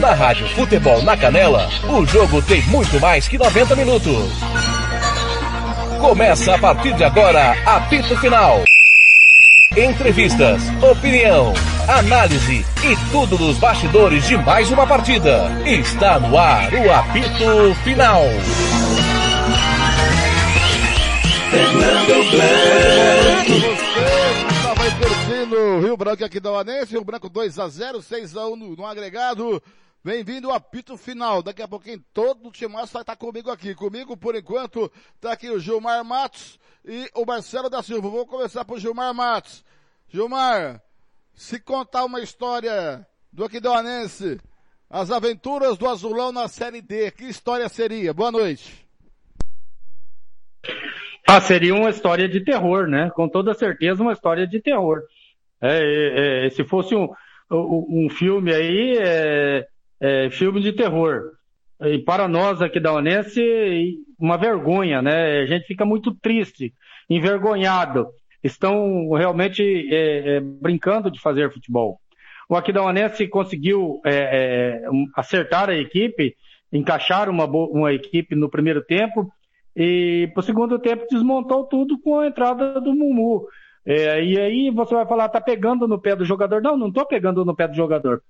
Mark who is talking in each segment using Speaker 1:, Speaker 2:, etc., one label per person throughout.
Speaker 1: Na Rádio Futebol na Canela, o jogo tem muito mais que 90 minutos. Começa a partir de agora, apito final. Entrevistas, opinião, análise e tudo dos bastidores de mais uma partida. Está no ar o apito final.
Speaker 2: Fernando Blanco. Estava aí curtindo Rio Branco aqui da Uanense, Rio Branco 2 a 0 6 a 1 no, no agregado. Bem-vindo ao apito final. Daqui a pouquinho todo o timaço vai estar comigo aqui. Comigo, por enquanto, está aqui o Gilmar Matos e o Marcelo da Silva. Vou começar por Gilmar Matos. Gilmar, se contar uma história do Aquidauanense, as aventuras do Azulão na Série D, que história seria? Boa noite.
Speaker 3: Ah, seria uma história de terror, né? Com toda certeza uma história de terror. É, é, é, se fosse um, um, filme aí, é, é, filme de terror. E para nós aqui da Onense, uma vergonha, né? A gente fica muito triste, envergonhado. Estão realmente é, brincando de fazer futebol. O Aquidauanense conseguiu acertar a equipe, encaixar uma, uma equipe no primeiro tempo, e pro segundo tempo desmontou tudo com a entrada do Mumu. É, e aí você vai falar, tá pegando no pé do jogador. Não, não tô pegando no pé do jogador.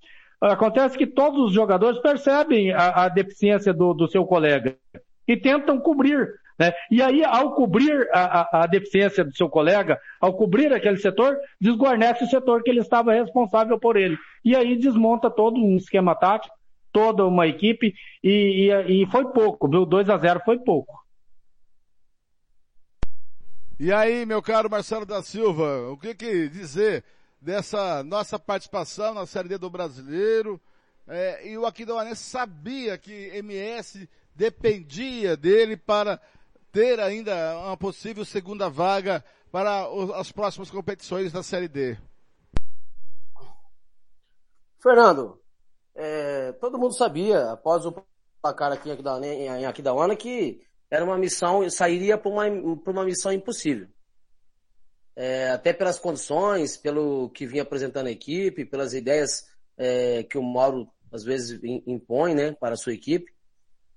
Speaker 3: Acontece que todos os jogadores percebem a, a deficiência do, do, seu colega e tentam cobrir. Né? E aí, ao cobrir a, a, a, deficiência do seu colega, ao cobrir aquele setor, desguarnece o setor que ele estava responsável por ele. E aí desmonta todo um esquema tático, toda uma equipe, e, e, e foi pouco, viu? 2 a 0 foi pouco.
Speaker 2: E aí, meu caro Marcelo da Silva, o que, que dizer dessa nossa participação na Série D do Brasileiro? É, e o Aquidauanense sabia que MS dependia dele para ter ainda uma possível segunda vaga para as próximas competições da Série D.
Speaker 4: Fernando, é, todo mundo sabia, após o placar aqui em Aquidauana, que era uma missão, sairia para uma, uma missão impossível. É, até pelas condições, pelo que vinha apresentando a equipe, pelas ideias é, que o Mauro às vezes impõe né, para a sua equipe.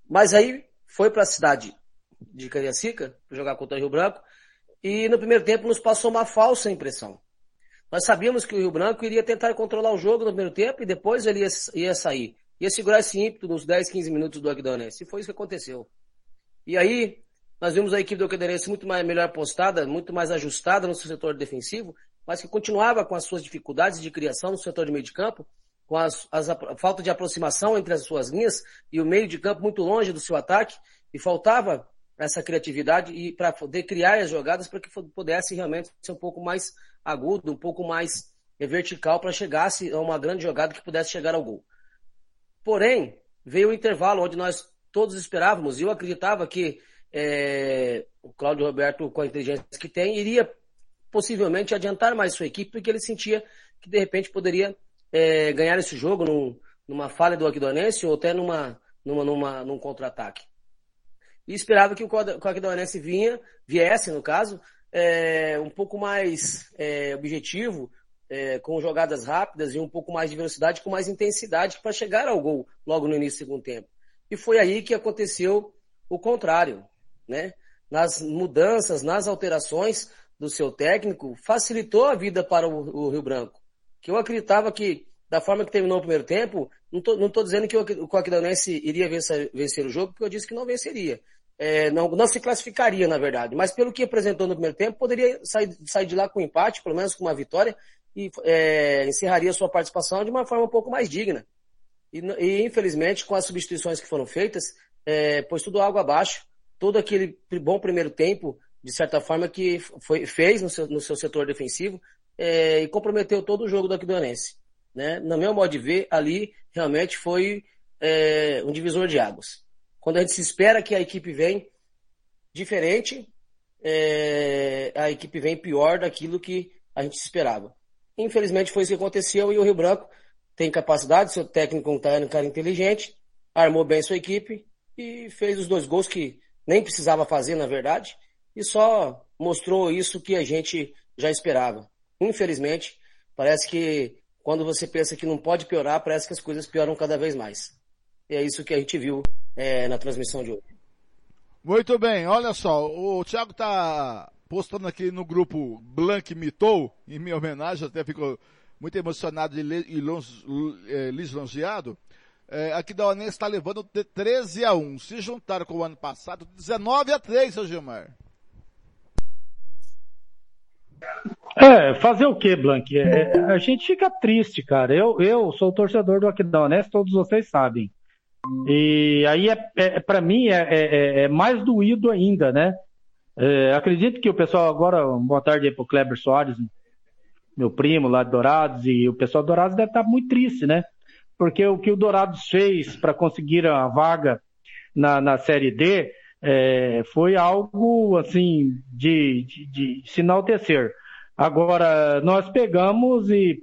Speaker 4: Mas aí foi para a cidade de Cariacica, jogar contra o Rio Branco, e no primeiro tempo nos passou uma falsa impressão. Nós sabíamos que o Rio Branco iria tentar controlar o jogo no primeiro tempo e depois ele ia, ia sair. Ia segurar esse ímpeto nos 10, 15 minutos do Agdanense. E foi isso que aconteceu. E aí, nós vimos a equipe do Cadeirense muito mais, melhor postada, muito mais ajustada no seu setor defensivo, mas que continuava com as suas dificuldades de criação no setor de meio de campo, com as, as, a falta de aproximação entre as suas linhas e o meio de campo muito longe do seu ataque, e faltava essa criatividade e para poder criar as jogadas para que pudesse realmente ser um pouco mais agudo, um pouco mais eh, vertical para chegasse a uma grande jogada que pudesse chegar ao gol. Porém, veio o intervalo onde nós todos esperávamos, e eu acreditava que é, o Cláudio Roberto, com a inteligência que tem, iria possivelmente adiantar mais sua equipe, porque ele sentia que de repente poderia é, ganhar esse jogo num, numa falha do Aquidonense ou até numa, numa, numa, num contra-ataque. E esperava que o Aquidonense vinha, viesse, no caso, é, um pouco mais é, objetivo, é, com jogadas rápidas e um pouco mais de velocidade, com mais intensidade para chegar ao gol logo no início do segundo tempo. E foi aí que aconteceu o contrário, né? Nas mudanças, nas alterações do seu técnico, facilitou a vida para o, o Rio Branco. Que eu acreditava que, da forma que terminou o primeiro tempo, não estou dizendo que o, Aquidauanense iria vencer, vencer, o jogo, porque eu disse que não venceria. É, não, não se classificaria, na verdade. Mas pelo que apresentou no primeiro tempo, poderia sair, sair de lá com um empate, pelo menos com uma vitória, e é, encerraria sua participação de uma forma um pouco mais digna. E, e infelizmente, com as substituições que foram feitas, é, pôs tudo água abaixo. Todo aquele bom primeiro tempo, de certa forma, que foi, fez no seu, no seu setor defensivo é, e comprometeu todo o jogo do Aquidonense. Né? No meu modo de ver, ali realmente foi é, um divisor de águas. Quando a gente se espera que a equipe vem diferente, é, a equipe vem pior daquilo que a gente esperava. Infelizmente foi isso que aconteceu e o Rio Branco tem capacidade, seu técnico é um cara inteligente, armou bem sua equipe e fez os dois gols que nem precisava fazer, na verdade, e só mostrou isso que a gente já esperava. Infelizmente, parece que quando você pensa que não pode piorar, parece que as coisas pioram cada vez mais. E é isso que a gente viu é, na transmissão de hoje.
Speaker 2: Muito bem, olha só, o Thiago tá postando aqui no grupo Blank Mitou, em minha homenagem, até ficou muito emocionado e é, lisonjeado. É, aqui da Onense está levando de 13 a 1. Se juntar com o ano passado, 19 a 3, seu Gilmar.
Speaker 3: É, fazer o que, Blank? É, a gente fica triste, cara. Eu, eu sou torcedor do Aquidão Honesto, todos vocês sabem. E aí, é, é para mim, é, é, é, mais doído ainda, né? É, acredito que o pessoal agora, boa tarde aí pro Kleber Soares, meu primo lá de Dourados, e o pessoal de Dourados deve estar muito triste, né? Porque o que o Dourados fez para conseguir a vaga na, na Série D é, foi algo, assim, de, de, de se enaltecer. Agora, nós pegamos e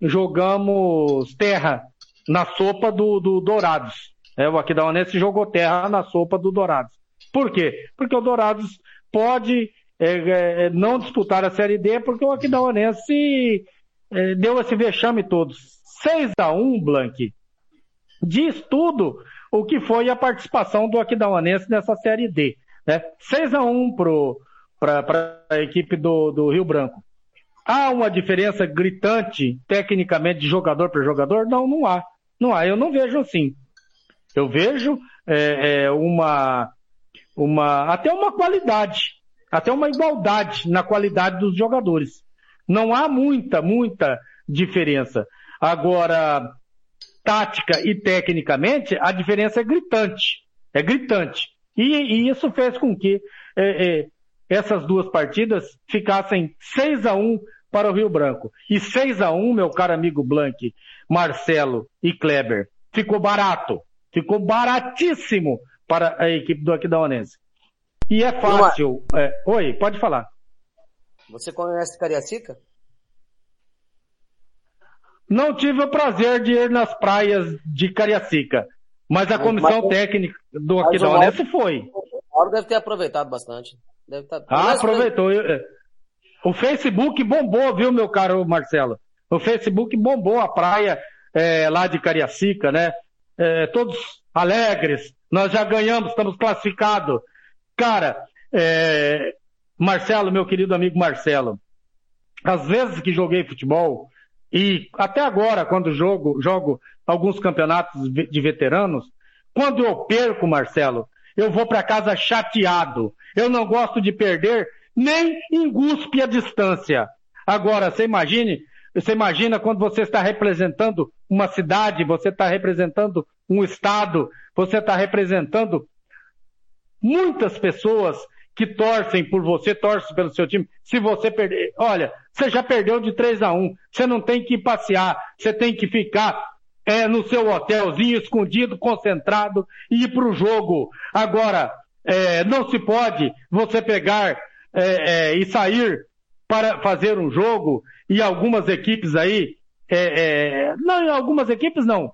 Speaker 3: jogamos terra na sopa do, do Dourados. É, o Aquidauanense jogou terra na sopa do Dourados. Por quê? Porque o Dourados pode é, é, não disputar a Série D porque o Aquidauanense é, deu esse vexame todos. 6 a 1 Blank, diz tudo o que foi a participação do Aquidauanense nessa Série D. Né? 6 a 1 para a equipe do, do Rio Branco. Há uma diferença gritante, tecnicamente, de jogador para jogador? Não, não há. Não há. Eu não vejo assim. Eu vejo é, é, uma, uma, até uma qualidade, até uma igualdade na qualidade dos jogadores. Não há muita, muita diferença. Agora, tática e tecnicamente, a diferença é gritante. É gritante. E, e isso fez com que é, é, essas duas partidas ficassem 6 a 1 para o Rio Branco. E 6 a 1 meu caro amigo Blank, Marcelo e Kleber. Ficou barato. Ficou baratíssimo para a equipe do Aquidauanense. E é fácil. É... Oi, pode falar.
Speaker 4: Você conhece Cariacica?
Speaker 3: Não tive o prazer de ir nas praias de Cariacica, mas a comissão mas, técnica do Aquidauanense foi.
Speaker 4: O Mauro deve ter aproveitado bastante. Deve
Speaker 3: estar... Tá- ah, aproveitou. É, o Facebook bombou, viu, meu caro Marcelo? O Facebook bombou a praia é, lá de Cariacica, né? É, todos alegres, nós já ganhamos, estamos classificados. Cara, é, Marcelo, meu querido amigo Marcelo, às vezes que joguei futebol, e até agora, quando jogo, jogo alguns campeonatos de veteranos, quando eu perco, Marcelo, eu vou para casa chateado. Eu não gosto de perder nem enguspe a distância. Agora, você imagine, você imagina quando você está representando uma cidade, você está representando um estado, você está representando muitas pessoas que torcem por você, torcem pelo seu time. Se você perder, olha, você já perdeu de 3 a 1. Você não tem que passear, você tem que ficar é, no seu hotelzinho, escondido, concentrado e ir para o jogo. Agora, é, não se pode você pegar é, é, e sair para fazer um jogo e algumas equipes aí, é, é, não, algumas equipes não,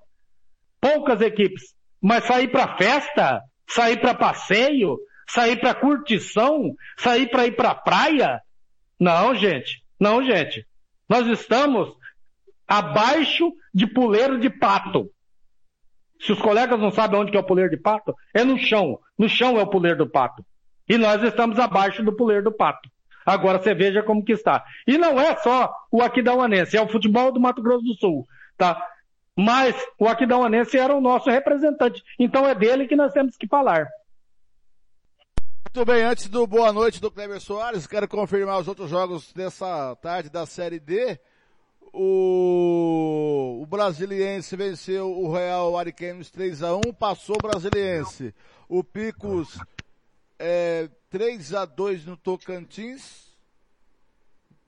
Speaker 3: poucas equipes, mas sair para festa, sair para passeio, sair para curtição, sair para ir para praia, não, gente, não, gente, nós estamos abaixo de puleiro de pato. Se os colegas não sabem onde é o puleiro de pato, é no chão. No chão é o puleiro do pato. E nós estamos abaixo do puleiro do pato. Agora você veja como que está. E não é só o Aquidauanense, é o futebol do Mato Grosso do Sul, tá? Mas o Aquidauanense era o nosso representante. Então é dele que nós temos que falar.
Speaker 2: Muito bem, antes do boa noite do Kleber Soares, quero confirmar os outros jogos dessa tarde da Série D. O, o Brasiliense venceu o Real Ariquemes 3 a 1 passou o Brasiliense. O Picos é, 3 a 2 no Tocantins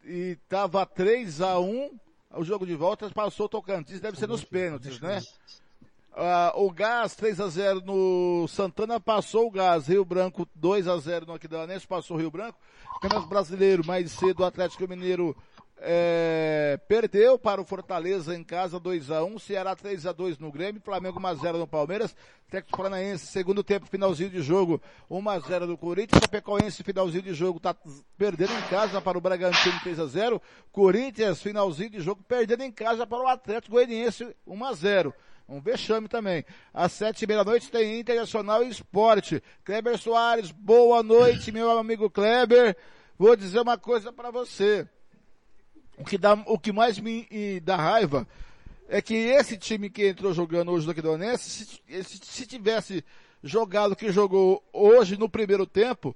Speaker 2: e tava 3 a 1 o jogo de volta passou o Tocantins, deve ser nos pênaltis, né? Ah, o Gás 3 a 0 no Santana passou o Gás, Rio Branco 2 a 0 no Aquidauanense passou o Rio Branco. Campeonato Brasileiro mais cedo o Atlético Mineiro é, perdeu para o Fortaleza em casa 2 a 1 Ceará 3 a 2 no Grêmio, Flamengo 1 a 0 no Palmeiras, Técnico Paranaense, segundo tempo, finalzinho de jogo, 1 a 0 no Corinthians, Chapecoense, finalzinho de jogo, tá perdendo em casa para o Bragantino 3 a 0 Corinthians, finalzinho de jogo, perdendo em casa para o Atlético Goianiense 1 a 0 um vexame também. Às sete e meia da noite tem Internacional e Esporte. Kleber Soares, boa noite, meu amigo Kleber. Vou dizer uma coisa para você. O que, dá, o que mais me dá raiva é que esse time que entrou jogando hoje do Aquidonense, se, se, se tivesse jogado o que jogou hoje no primeiro tempo,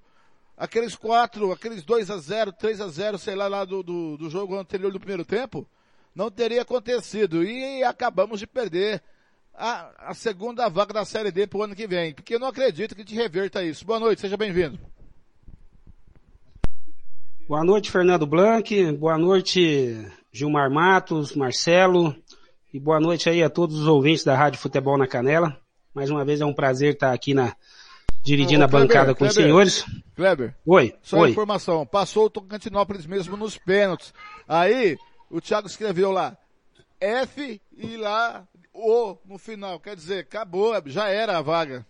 Speaker 2: aqueles quatro, aqueles 2 a 0 3 a 0 sei lá, lá do, do, do jogo anterior do primeiro tempo, não teria acontecido. E acabamos de perder a, a segunda vaga da Série D para o ano que vem. Porque eu não acredito que te reverta isso. Boa noite, seja bem-vindo.
Speaker 5: Boa noite, Fernando Blanc. Boa noite, Gilmar Matos, Marcelo. E boa noite aí a todos os ouvintes da Rádio Futebol na Canela. Mais uma vez é um prazer estar aqui na, dividindo Ô, a Kleber, bancada com Kleber, os senhores.
Speaker 2: Kleber.
Speaker 5: Oi.
Speaker 2: Só
Speaker 5: oi.
Speaker 2: informação. Passou o Tocantinópolis mesmo nos pênaltis. Aí, o Thiago escreveu lá, F e lá O no final. Quer dizer, acabou, já era a vaga.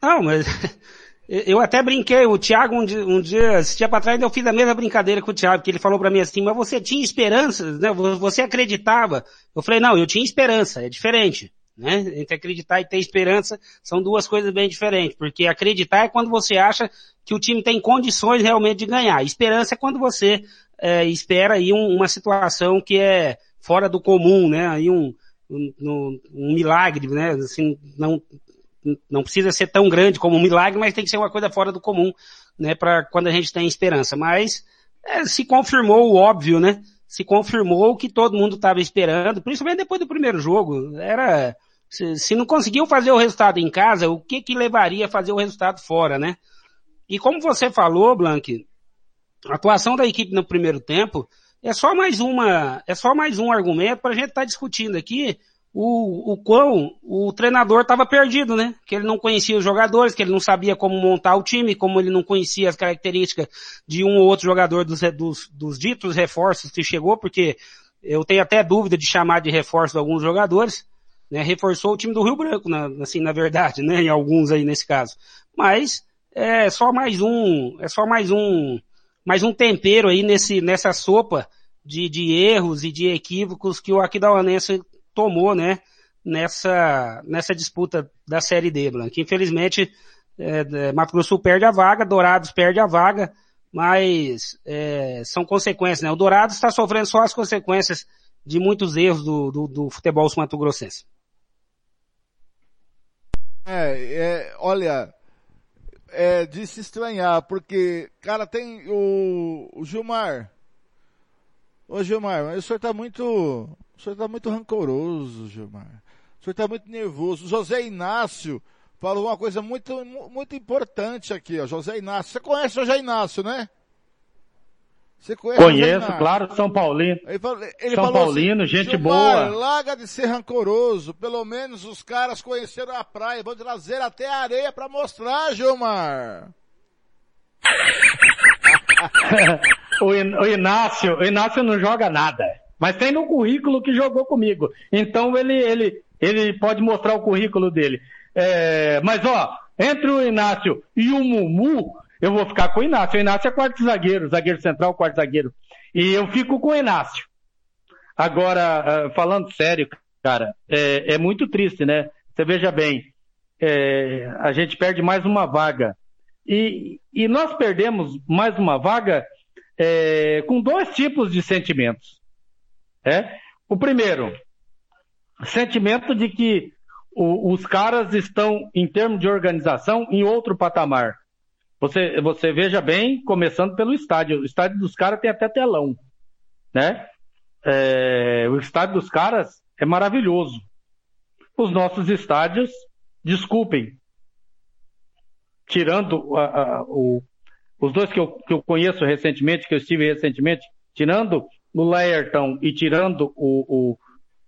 Speaker 5: Não, mas Eu até brinquei, o Thiago um dia, um dia pra trás eu fiz a mesma brincadeira com o Thiago, que ele falou para mim assim, mas você tinha esperança, né? Você acreditava? Eu falei, não, eu tinha esperança, é diferente, né? Entre acreditar e ter esperança são duas coisas bem diferentes, porque acreditar é quando você acha que o time tem condições realmente de ganhar. Esperança é quando você é, espera aí um, uma situação que é fora do comum, né? Aí um, um, um milagre, né? Assim, não, não precisa ser tão grande como um milagre, mas tem que ser uma coisa fora do comum, né, para quando a gente tem esperança. Mas é, se confirmou o óbvio, né? Se confirmou o que todo mundo estava esperando, principalmente depois do primeiro jogo. Era se, se, não conseguiu fazer o resultado em casa, o que que levaria a fazer o resultado fora, né? E como você falou, Blank, a atuação da equipe no primeiro tempo é só mais uma, é só mais um argumento para a gente estar tá discutindo aqui o, o quão o treinador estava perdido, né? Que ele não conhecia os jogadores, que ele não sabia como montar o time, como ele não conhecia as características de um ou outro jogador dos, dos, dos ditos reforços que chegou, porque eu tenho até dúvida de chamar de reforço alguns jogadores, né? Reforçou o time do Rio Branco, na, assim, na verdade, né? Em alguns aí nesse caso. Mas, é só mais um, é só mais um, mais um tempero aí nesse, nessa sopa de, de erros e de equívocos que o Aquidauanense tomou, né, nessa, nessa disputa da Série D, Blanco. Infelizmente, é, é, Mato Grosso perde a vaga, Dourados perde a vaga, mas é, são consequências, né? O Dourados está sofrendo só as consequências de muitos erros do, do, do futebol mato-grossense.
Speaker 2: É, é, olha, é de se estranhar, porque, cara, tem o, o Gilmar. Ô Gilmar, o senhor tá muito, o senhor está muito rancoroso, Gilmar. O senhor está muito nervoso. O José Inácio falou uma coisa muito, muito importante aqui, ó. José Inácio. Você conhece o José Inácio, né?
Speaker 3: Você conhece Conheço, claro, São Paulino. Ele falou, ele São Paulino, assim, gente boa.
Speaker 2: Larga de ser rancoroso. Pelo menos os caras conheceram a praia. Vão trazer até a areia para mostrar, Gilmar.
Speaker 3: o, Inácio, o Inácio não joga nada. Mas tem no currículo que jogou comigo. Então ele, ele, ele pode mostrar o currículo dele. É, mas ó, entre o Inácio e o Mumu, eu vou ficar com o Inácio. O Inácio é quarto zagueiro, zagueiro central, quarto zagueiro. E eu fico com o Inácio. Agora, ah, falando sério, cara, é, é muito triste, né? Você veja bem, é, a gente perde mais uma vaga. E, e nós perdemos mais uma vaga é, com dois tipos de sentimentos. É? O primeiro, sentimento de que o, os caras estão, em termos de organização, em outro patamar. Você, você veja bem, começando pelo estádio. O estádio dos caras tem até telão, né? É, o estádio dos caras é maravilhoso. Os nossos estádios, desculpem, tirando a, a, o, os dois que eu, que eu conheço recentemente, que eu estive recentemente, tirando no Laertão e tirando o,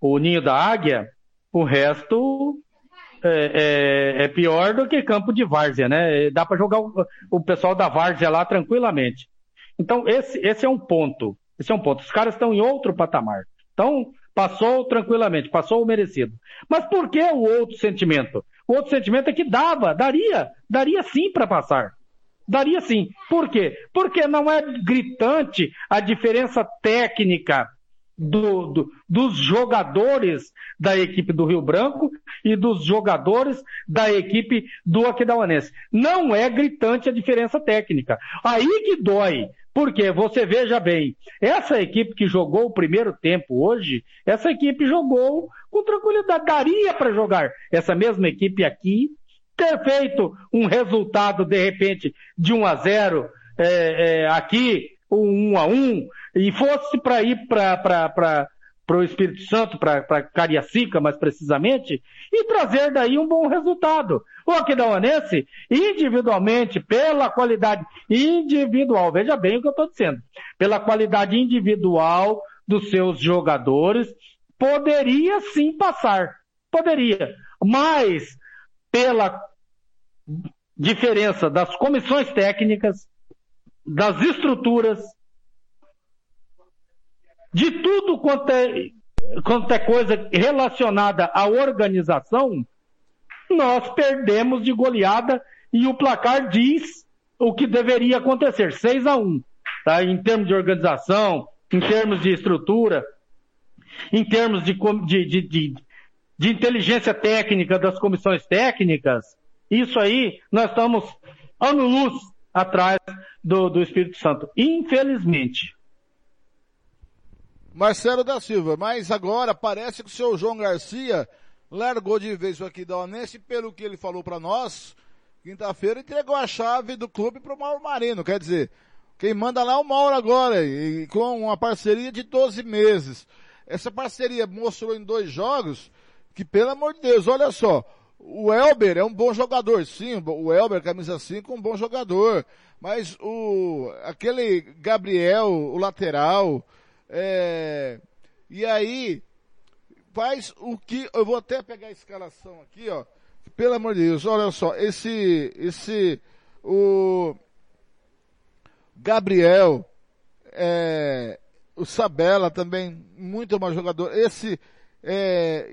Speaker 3: o, o ninho da águia, o resto é, é, é, pior do que campo de várzea, né? Dá para jogar o, o, pessoal da várzea lá tranquilamente. Então, esse, esse é um ponto. Esse é um ponto. Os caras estão em outro patamar. Então, passou tranquilamente, passou o merecido. Mas por que o outro sentimento? O outro sentimento é que dava, daria, daria sim para passar. Daria sim. Por quê? Porque não é gritante a diferença técnica do, do, dos jogadores da equipe do Rio Branco e dos jogadores da equipe do Aquidauanense. Não é gritante a diferença técnica. Aí que dói. Porque você veja bem, essa equipe que jogou o primeiro tempo hoje, essa equipe jogou com tranquilidade. Daria para jogar essa mesma equipe aqui, ter feito um resultado, de repente, de 1 a 0 é, é, aqui, um 1 a 1 e fosse para ir para o Espírito Santo, para Cariacica, mais precisamente, e trazer daí um bom resultado. O Aquidauanense, individualmente, pela qualidade individual, veja bem o que eu estou dizendo, pela qualidade individual dos seus jogadores, poderia sim passar. Poderia. Mas, pela diferença das comissões técnicas, das estruturas, de tudo quanto é, quanto é coisa relacionada à organização, nós perdemos de goleada e o placar diz o que deveria acontecer, 6 a 1 tá? Em termos de organização, em termos de estrutura, em termos de, de, de, de inteligência técnica das comissões técnicas, isso aí nós estamos ano-luz atrás do, do Espírito Santo. Infelizmente.
Speaker 2: Marcelo da Silva, mas agora parece que o seu João Garcia largou de vez o aqui da Onense, pelo que ele falou para nós, quinta-feira entregou a chave do clube para o Mauro Marino, quer dizer, quem manda lá é o Mauro agora, e com uma parceria de 12 meses. Essa parceria mostrou em dois jogos que, pelo amor de Deus, olha só, o Elber é um bom jogador, sim, o Elber, camisa 5, um bom jogador, mas o, aquele Gabriel, o lateral, é, e aí, faz o que, eu vou até pegar a escalação aqui, ó. Pelo amor de Deus, olha só, esse, esse, o Gabriel, é, o Sabela também, muito bom jogador. Esse, é,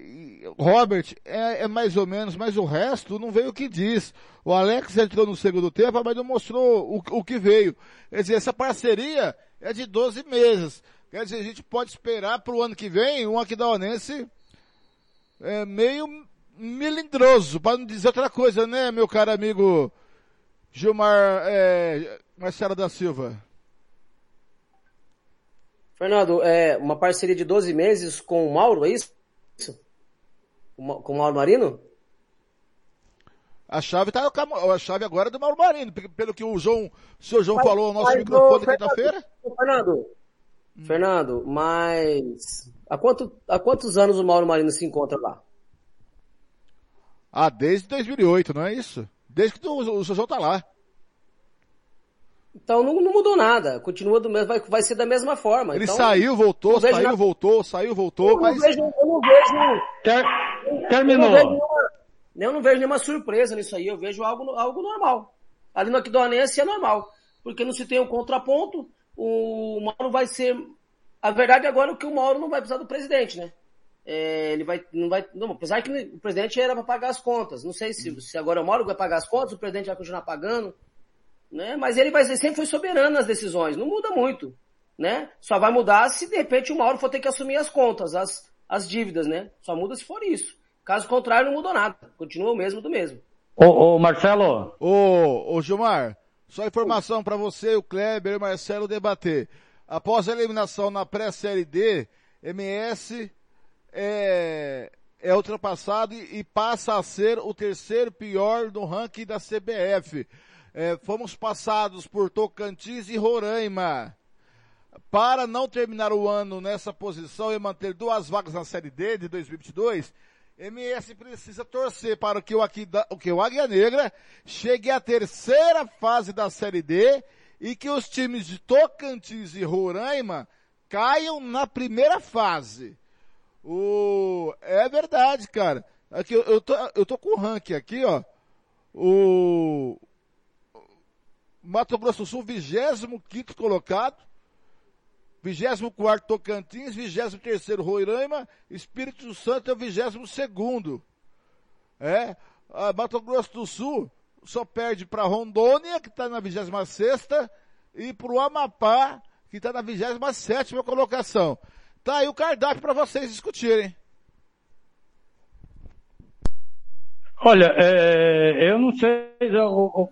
Speaker 2: Robert é, é, mais ou menos, mas o resto não veio o que diz. O Alex entrou no segundo tempo, mas não mostrou o, o que veio. Quer dizer, essa parceria é de 12 meses. Quer dizer, a gente pode esperar para o ano que vem um Aquidauanense é, meio melindroso, para não dizer outra coisa, né, meu caro amigo Gilmar é, Marcelo da Silva?
Speaker 4: Fernando, é uma parceria de 12 meses com o Mauro, é isso? Com o Mauro Marino?
Speaker 2: A chave tá a chave agora é do Mauro Marino, pelo que o João, o senhor João mas, falou no nosso microfone quinta-feira.
Speaker 4: Fernando, Hum. Fernando, mas há, quanto, há quantos anos o Mauro Marino se encontra lá?
Speaker 2: Ah, desde 2008, não é isso? Desde que o, o João tá lá.
Speaker 4: Então não, não, mudou nada, continua do mesmo, vai, vai ser da mesma forma.
Speaker 2: Ele
Speaker 4: então,
Speaker 2: saiu, voltou, saiu, na... voltou, saiu, voltou, eu mas...
Speaker 4: Não vejo, eu não vejo... Ter... Terminou. Eu não, vejo nenhuma, eu não vejo nenhuma surpresa nisso aí, eu vejo algo, algo normal. Ali no Aquidauanense é normal, porque não se tem um contraponto, o Mauro vai ser. A verdade agora é que o Mauro não vai precisar do presidente, né? É, ele vai, não vai, não, apesar que o presidente era para pagar as contas. Não sei se, se agora o Mauro vai pagar as contas, o presidente vai continuar pagando, né? Mas ele vai sempre foi soberano nas decisões, não muda muito, né? Só vai mudar se de repente o Mauro for ter que assumir as contas, as, as dívidas, né? Só muda se for isso. Caso contrário, não mudou nada. Continua o mesmo do mesmo.
Speaker 3: Ô, ô Marcelo.
Speaker 2: Ô, ô Gilmar. Só informação para você, o Kleber e o Marcelo debater. Após a eliminação na pré-série D, MS é, é ultrapassado e, e, passa a ser o terceiro pior no ranking da CBF. É, fomos passados por Tocantins e Roraima. Para não terminar o ano nessa posição e manter duas vagas na Série D de 2022, MS precisa torcer para que o, aqui, que o Águia Negra chegue à terceira fase da Série D e que os times de Tocantins e Roraima caiam na primeira fase. O, é verdade, cara. Aqui, eu, eu, tô, eu tô com o ranking aqui, ó. O, Mato Grosso do Sul, 25 colocado. 24 Tocantins, 23 Roraima, Espírito Santo é o 22 É, a Mato Grosso do Sul só perde para Rondônia, que está na 26 e para o Amapá, que está na 27 colocação. Tá aí o cardápio para vocês discutirem.
Speaker 3: Olha, é, eu não sei eu,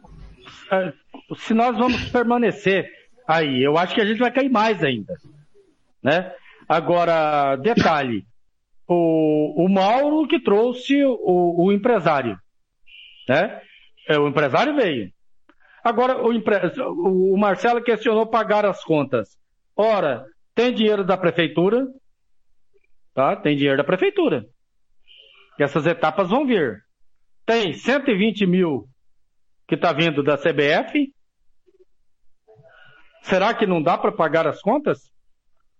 Speaker 3: eu, se nós vamos permanecer aí. Eu acho que a gente vai cair mais ainda. Né? Agora, detalhe. O, o Mauro que trouxe o, o empresário. Né? É, o empresário veio. Agora, o, o Marcelo questionou pagar as contas. Ora, tem dinheiro da prefeitura, tá? Tem dinheiro da prefeitura. E essas etapas vão vir. Tem 120 mil que está vindo da CBF. Será que não dá para pagar as contas?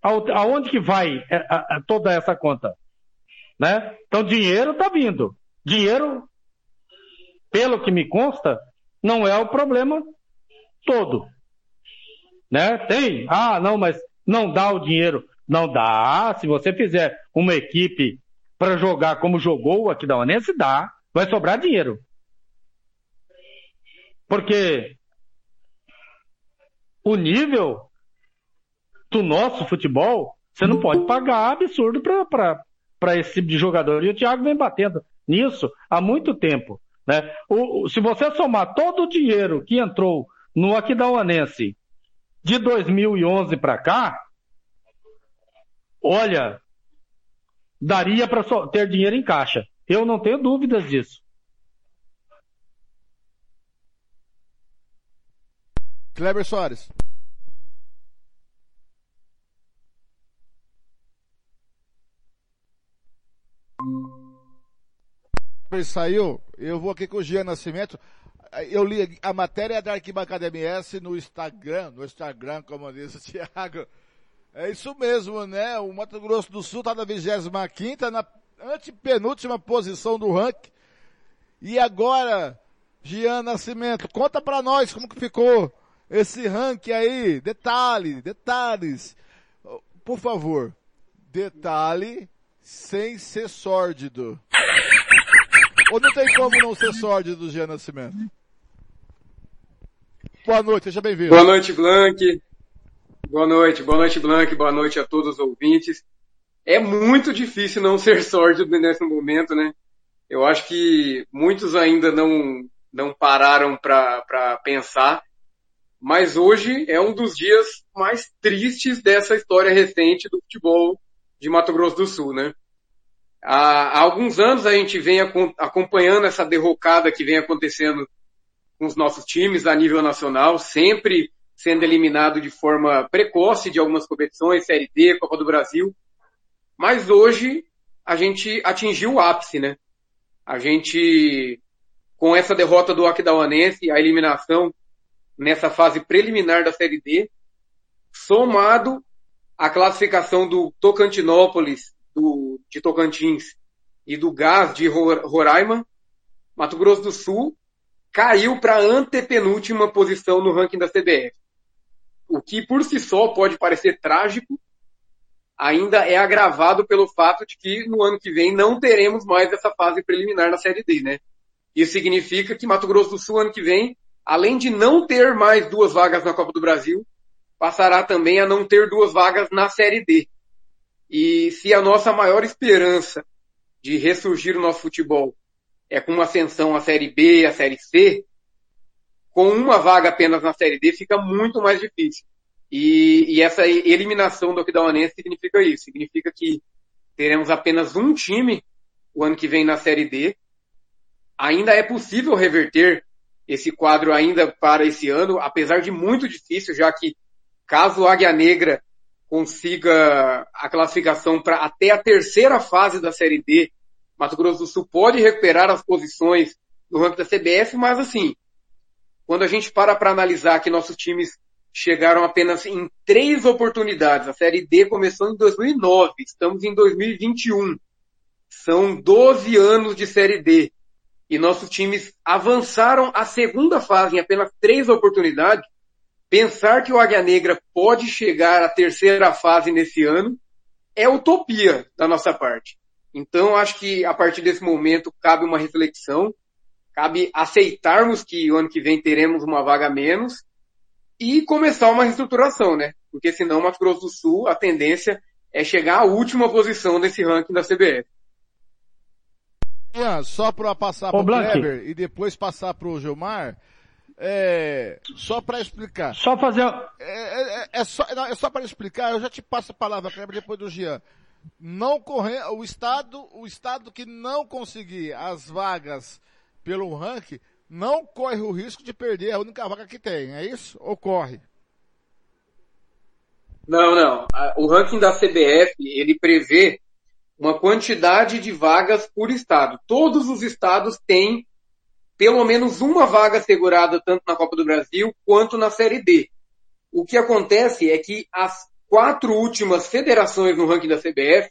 Speaker 3: Aonde que vai é, toda essa conta? Né? Então, dinheiro está vindo. Dinheiro, pelo que me consta, não é o problema todo. Né? Tem? Ah, não, mas não dá o dinheiro. Não dá. Se você fizer uma equipe para jogar como jogou aqui da Onense, dá. Vai sobrar dinheiro. Porque o nível do nosso futebol, você não pode pagar absurdo para esse tipo de jogador. E o Thiago vem batendo nisso há muito tempo. Né? O, se você somar todo o dinheiro que entrou no Aquidauanense de 2011 para cá, olha, daria para ter dinheiro em caixa. Eu não tenho dúvidas disso.
Speaker 2: Kleber Soares. Saiu, eu vou aqui com o Gian Nascimento. Eu li a matéria da Arquibancada MS no Instagram, no Instagram, como disse o Thiago. É isso mesmo, né? O Mato Grosso do Sul está na 25 na antepenúltima posição do ranking. E agora, Gian Nascimento, conta para nós como que ficou esse ranking aí. Detalhe, detalhes. Por favor, detalhe sem ser sórdido. Ou não tem como não ser sórdido, Gian Nascimento? Boa noite, seja bem-vindo.
Speaker 6: Boa noite, Blank. Boa noite, boa noite, Blank. Boa noite a todos os ouvintes. É muito difícil não ser sórdido nesse momento, né? Eu acho que muitos ainda não, não pararam para pensar, mas hoje é um dos dias mais tristes dessa história recente do futebol de Mato Grosso do Sul, né? Há, alguns anos a gente vem acompanhando essa derrocada que vem acontecendo com os nossos times a nível nacional, sempre sendo eliminado de forma precoce de algumas competições, Série D, Copa do Brasil. Mas hoje a gente atingiu o ápice, né? A gente, com essa derrota do Aquidauanense, a eliminação nessa fase preliminar da Série D, somado à classificação do Tocantinópolis do, de Tocantins e do Gás de Roraima, Mato Grosso do Sul caiu para a antepenúltima posição no ranking da CBF. O que por si só pode parecer trágico, ainda é agravado pelo fato de que no ano que vem não teremos mais essa fase preliminar na Série D, né? Isso significa que Mato Grosso do Sul, ano que vem, além de não ter mais duas vagas na Copa do Brasil, passará também a não ter duas vagas na Série D. E se a nossa maior esperança de ressurgir o nosso futebol é com uma ascensão à Série B, à Série C, com uma vaga apenas na Série D fica muito mais difícil. E, e essa eliminação do Aquidauanense significa isso. Significa que teremos apenas um time o ano que vem na Série D. Ainda é possível reverter esse quadro ainda para esse ano, apesar de muito difícil, já que caso o Águia Negra consiga a classificação para até a terceira fase da Série D, Mato Grosso do Sul pode recuperar as posições no ranking da CBF, mas assim, quando a gente para para analisar que nossos times chegaram apenas em três oportunidades, a Série D começou em 2009, estamos em 2021, são 12 anos de Série D, e nossos times avançaram a segunda fase em apenas três oportunidades, pensar que o Águia Negra pode chegar à terceira fase nesse ano é utopia da nossa parte. Então, acho que a partir desse momento cabe uma reflexão, cabe aceitarmos que o ano que vem teremos uma vaga menos e começar uma reestruturação, né? Porque senão, Mato Grosso do Sul, a tendência é chegar à última posição desse ranking da CBF.
Speaker 2: Ian, só para passar para o Kleber e depois passar para o Gilmar, é, só para explicar.
Speaker 3: Só fazer.
Speaker 2: É, é, é só, é só para explicar, eu já te passo a palavra, Kleber, depois do Jean. Não correr, o Estado, o Estado que não conseguir as vagas pelo ranking, não corre o risco de perder a única vaga que tem, é isso? Ou corre?
Speaker 6: Não, não. O ranking da CBF, ele prevê uma quantidade de vagas por estado. Todos os estados têm pelo menos uma vaga segurada tanto na Copa do Brasil quanto na Série D. O que acontece é que as quatro últimas federações no ranking da CBF,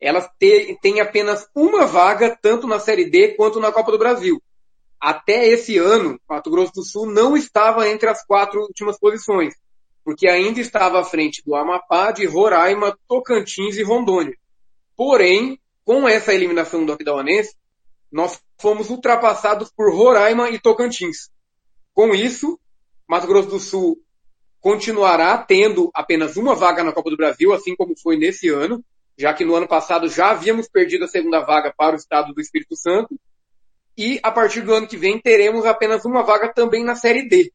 Speaker 6: elas têm apenas uma vaga tanto na Série D quanto na Copa do Brasil. Até esse ano, Mato Grosso do Sul não estava entre as quatro últimas posições, porque ainda estava à frente do Amapá, de Roraima, Tocantins e Rondônia. Porém, com essa eliminação do Aquidauanense, nós fomos ultrapassados por Roraima e Tocantins. Com isso, Mato Grosso do Sul continuará tendo apenas uma vaga na Copa do Brasil, assim como foi nesse ano, já que no ano passado já havíamos perdido a segunda vaga para o estado do Espírito Santo. E a partir do ano que vem teremos apenas uma vaga também na Série D,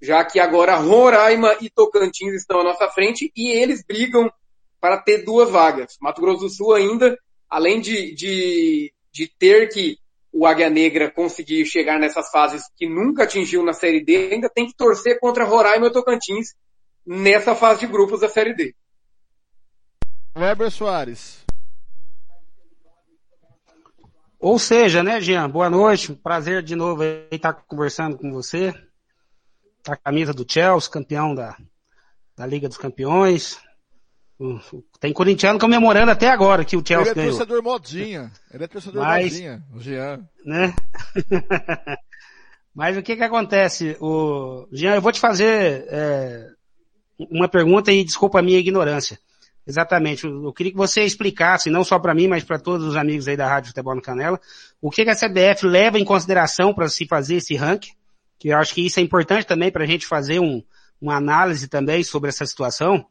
Speaker 6: já que agora Roraima e Tocantins estão à nossa frente e eles brigam para ter duas vagas. Mato Grosso do Sul ainda, além de, de, de ter que o Águia Negra conseguir chegar nessas fases que nunca atingiu na Série D, ainda tem que torcer contra Roraima e Tocantins nessa fase de grupos da Série D.
Speaker 2: Weber Soares.
Speaker 5: Ou seja, né, Jean? Boa noite. Prazer de novo estar conversando com você. A camisa do Chelsea, campeão da, da Liga dos Campeões. Tem corintiano comemorando até agora que o Chelsea ganhou.
Speaker 2: Ele é torcedor modinha. Ele é torcedor Mas, modinha, o Jean.
Speaker 5: Né? Mas o que que acontece? O Jean, eu vou te fazer é, uma pergunta e desculpa a minha ignorância. Exatamente. Eu queria que você explicasse, não só para mim, mas para todos os amigos aí da Rádio Futebol no Canela, o que, que a CBF leva em consideração para se fazer esse ranking, que eu acho que isso é importante também para a gente fazer um, uma análise também sobre essa situação.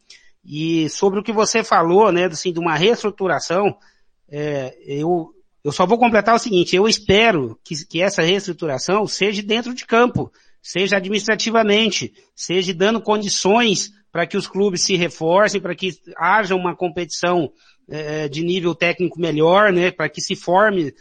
Speaker 5: E sobre o que você falou, né, assim, de uma reestruturação, é, eu, eu só vou completar o seguinte, eu espero que, que essa reestruturação seja dentro de campo, seja administrativamente, seja dando condições para que os clubes se reforcem, para que haja uma competição é, de nível técnico melhor, né, para que se forme,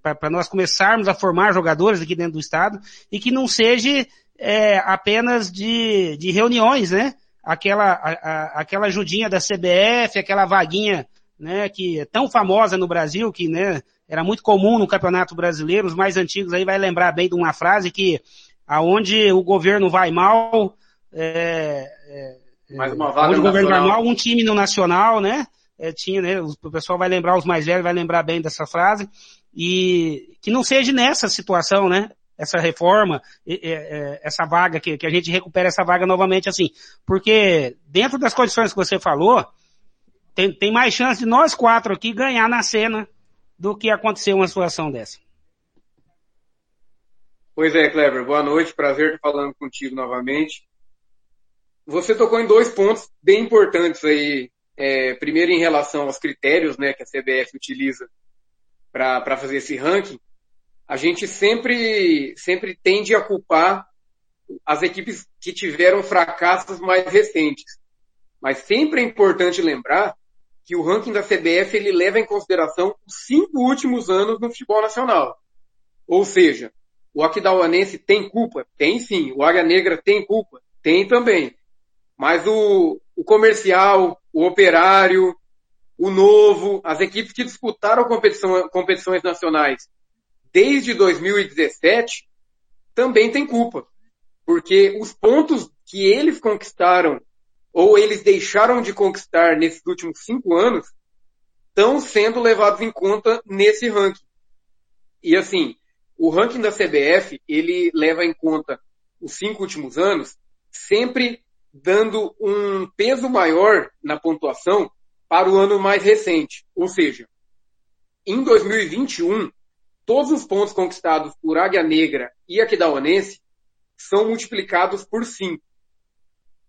Speaker 5: para nós começarmos a formar jogadores aqui dentro do estado e que não seja é, apenas de, de reuniões, né, aquela, a, a, aquela ajudinha da CBF, aquela vaguinha, né, que é tão famosa no Brasil, que, né, era muito comum no Campeonato Brasileiro, os mais antigos aí vai lembrar bem de uma frase que, aonde o governo vai mal, é,
Speaker 6: é, Mais uma vaga
Speaker 5: onde o governo vai mal, um time no Nacional, né, é, tinha, né, o pessoal vai lembrar, os mais velhos vai lembrar bem dessa frase, e que não seja nessa situação, né, essa reforma, essa vaga, que, a gente recupere essa vaga novamente assim. Porque dentro das condições que você falou, tem, tem mais chance de nós quatro aqui ganhar na cena do que acontecer uma situação dessa.
Speaker 6: Pois é, Kleber, boa noite, prazer estar falando contigo novamente. Você tocou em dois pontos bem importantes aí. É, primeiro em relação aos critérios né, que a CBF utiliza para fazer esse ranking a gente sempre, sempre tende a culpar as equipes que tiveram fracassos mais recentes. Mas sempre é importante lembrar que o ranking da CBF ele leva em consideração os cinco últimos anos no futebol nacional. Ou seja, o Aquidauanense tem culpa? Tem sim. O Águia Negra tem culpa? Tem também. Mas o, o comercial, o operário, o novo, as equipes que disputaram competição, competições nacionais desde 2017 também tem culpa. Porque os pontos que eles conquistaram ou eles deixaram de conquistar nesses últimos cinco anos estão sendo levados em conta nesse ranking. E assim, o ranking da CBF, ele leva em conta os cinco últimos anos, sempre dando um peso maior na pontuação para o ano mais recente. Ou seja, em 2021, todos os pontos conquistados por Águia Negra e Aquidauanense são multiplicados por 5.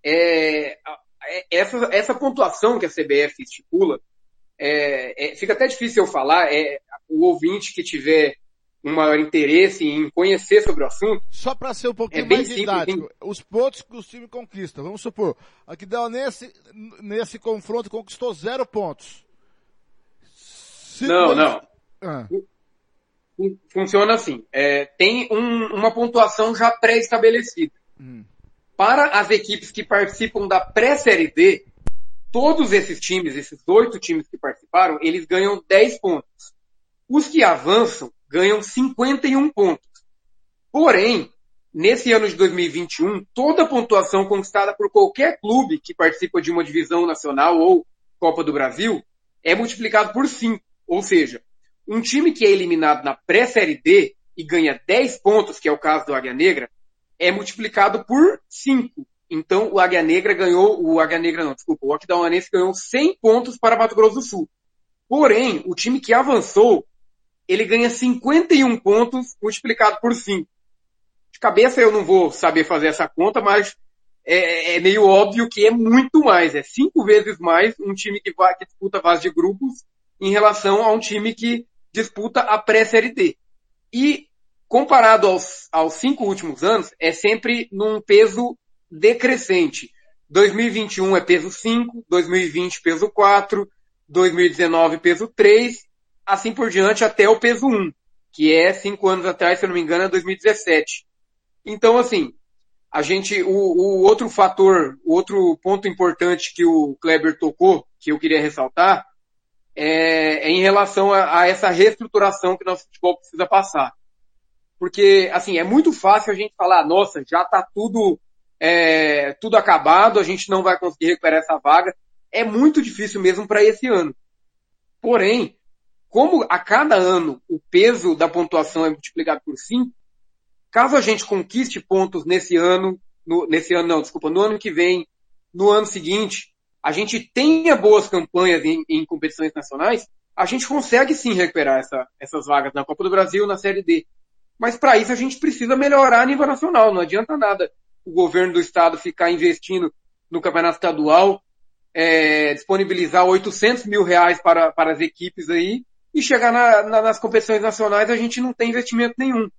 Speaker 6: É, é, essa, essa pontuação que a CBF estipula, é, é, fica até difícil eu falar, é, o ouvinte que tiver um maior interesse em conhecer sobre o assunto.
Speaker 2: Só para ser um pouquinho é mais didático, os pontos que o time conquista, vamos supor, aqui deu nesse, nesse confronto conquistou zero pontos.
Speaker 6: não, não. Ah. Funciona assim, é, tem um, uma pontuação já pré-estabelecida. Hum. Para as equipes que participam da pré-série D, todos esses times, esses oito times que participaram, eles ganham 10 pontos. Os que avançam ganham 51 pontos. Porém, nesse ano de 2021, toda a pontuação conquistada por qualquer clube que participa de uma divisão nacional ou Copa do Brasil é multiplicado por 5. Ou seja, um time que é eliminado na pré-série D e ganha 10 pontos, que é o caso do Águia Negra, é multiplicado por 5. Então, o Águia Negra ganhou, o Águia Negra não, desculpa, o Aquidauanense ganhou 100 pontos para Mato Grosso do Sul. Porém, o time que avançou ele ganha 51 pontos multiplicado por 5. De cabeça eu não vou saber fazer essa conta, mas é, é meio óbvio que é muito mais, é cinco vezes mais um time que, vai, que disputa fase de grupos em relação a um time que disputa a pré-série D. E comparado aos, aos cinco últimos anos, é sempre num peso decrescente. 2021 é peso 5, 2020 peso 4, 2019 peso 3 assim por diante até o peso 1, que é cinco anos atrás, se eu não me engano, é 2017. Então, assim, a gente, o, o outro fator, o outro ponto importante que o Kleber tocou, que eu queria ressaltar, é, é em relação a, a, essa reestruturação que nosso futebol precisa passar. Porque, assim, é muito fácil a gente falar, nossa, já está tudo, é, tudo acabado, a gente não vai conseguir recuperar essa vaga. É muito difícil mesmo para esse ano. Porém, como a cada ano o peso da pontuação é multiplicado por 5, caso a gente conquiste pontos nesse ano, no, nesse ano não, desculpa, no ano que vem, no ano seguinte, a gente tenha boas campanhas em, em competições nacionais, a gente consegue sim recuperar essa, essas vagas na Copa do Brasil, na Série D. Mas para isso a gente precisa melhorar a nível nacional. Não adianta nada o governo do estado ficar investindo no campeonato estadual, é, disponibilizar 800 mil reais para, para as equipes aí, e chegar na, na, nas competições nacionais a gente não tem investimento nenhum.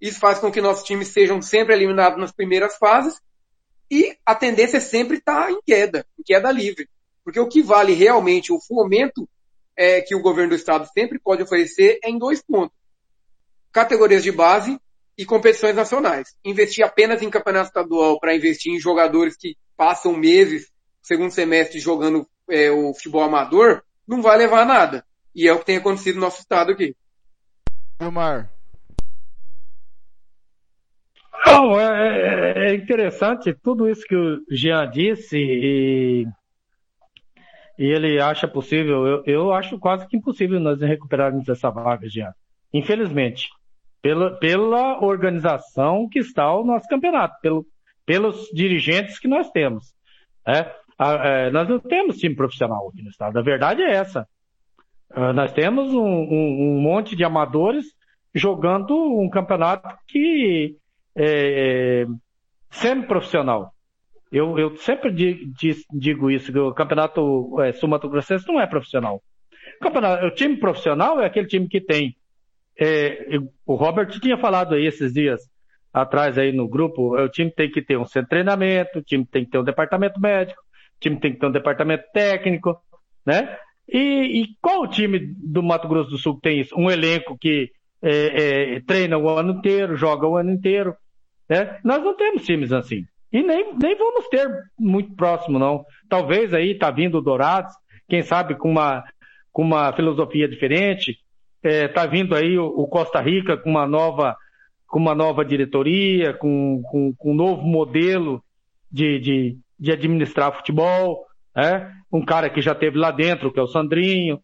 Speaker 6: Isso faz com que nossos times sejam sempre eliminados nas primeiras fases e a tendência é sempre estar em queda, em queda livre. Porque o que vale realmente o fomento é, que o governo do estado sempre pode oferecer é em dois pontos. Categorias de base e competições nacionais. Investir apenas em campeonato estadual para investir em jogadores que passam meses, segundo semestre, jogando é, o futebol amador, não vai levar a nada. E é o que tem acontecido no nosso estado aqui.
Speaker 2: Vilmar.
Speaker 3: Não, é, é, é, interessante tudo isso que o Jean disse e, e ele acha possível. Eu, eu acho quase que impossível nós recuperarmos essa vaga, Jean. Infelizmente. Pela, pela organização que está o nosso campeonato, pelo, pelos dirigentes que nós temos. É, a, é, nós não temos time profissional aqui no estado. A verdade é essa. Uh, nós temos um, um, um, monte de amadores jogando um campeonato que é, é semi-profissional. Eu, eu sempre digo, isso, que o campeonato é, sul-mato grossense não é profissional. O, campeonato, o time profissional é aquele time que tem. É, o Robert tinha falado aí esses dias atrás aí no grupo, o time tem que ter um centro de treinamento, o time tem que ter um departamento médico, o time tem que ter um departamento técnico, né? E, e qual time do Mato Grosso do Sul tem isso? Um elenco que é, é, treina o ano inteiro, joga o ano inteiro. Né? Nós não temos times assim. E nem, nem vamos ter muito próximo, não. Talvez aí tá vindo o Dourados, quem sabe com uma, com uma filosofia diferente. É, tá vindo aí o, o, Costa Rica com uma nova, com uma nova diretoria, com, com, com um novo modelo de, de, de administrar futebol é? um cara que já teve lá dentro, que é o Sandrinho,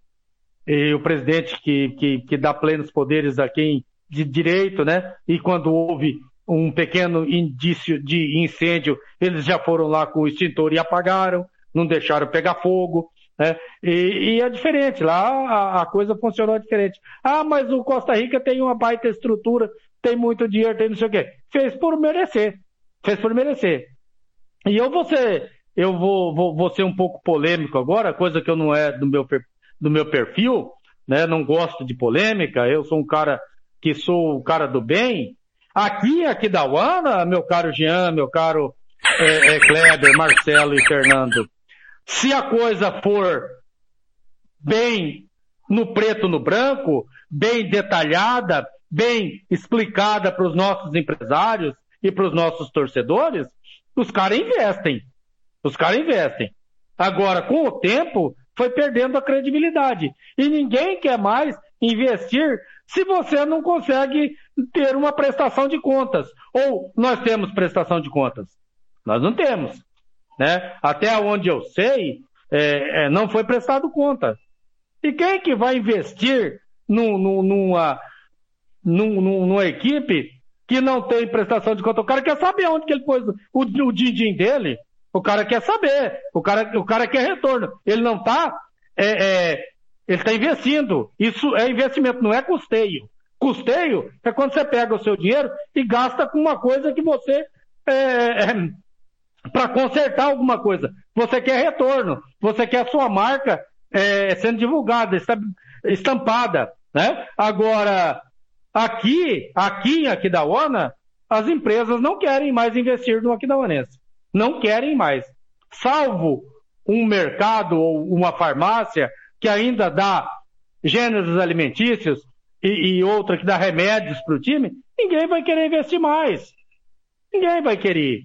Speaker 3: e o presidente que, que, que dá plenos poderes a quem de direito, né? E quando houve um pequeno indício de incêndio, eles já foram lá com o extintor e apagaram, não deixaram pegar fogo. Né? E, e é diferente, lá a, a, coisa funcionou diferente. Ah, mas o Costa Rica tem uma baita estrutura, tem muito dinheiro, tem não sei o quê. Fez por merecer. Fez por merecer. E eu vou ser, eu vou, vou, vou ser um pouco polêmico agora, coisa que eu não é do meu, do meu perfil, né? Não gosto de polêmica, eu sou um cara que sou o cara do bem. Aqui, aqui da Uana, meu caro Jean, meu caro é, é, Kleber, Marcelo e Fernando, se a coisa for bem no preto no branco, bem detalhada, bem explicada para os nossos empresários e para os nossos torcedores, os caras investem. Os caras investem. Agora, com o tempo, foi perdendo a credibilidade. E ninguém quer mais investir se você não consegue ter uma prestação de contas. Ou nós temos prestação de contas? Nós não temos. Né? Até onde eu sei, é, é, não foi prestado conta. E quem que vai investir num, num, numa, num, numa equipe que não tem prestação de conta. O cara quer saber onde que ele pôs o, o din-din dele. O cara quer saber. O cara, o cara quer retorno. Ele não está é, é, ele está investindo. Isso é investimento, não é custeio. Custeio é quando você pega o seu dinheiro e gasta com uma coisa que você é, é, para consertar alguma coisa. Você quer retorno. Você quer a sua marca é, sendo divulgada, estampada. Né? Agora, Aqui, aqui em Aquidauana, as empresas não querem mais investir no Aquidauanense. Não querem mais. Salvo um mercado ou uma farmácia que ainda dá gêneros alimentícios e, e outra que dá remédios para o time, ninguém vai querer investir mais. Ninguém vai querer.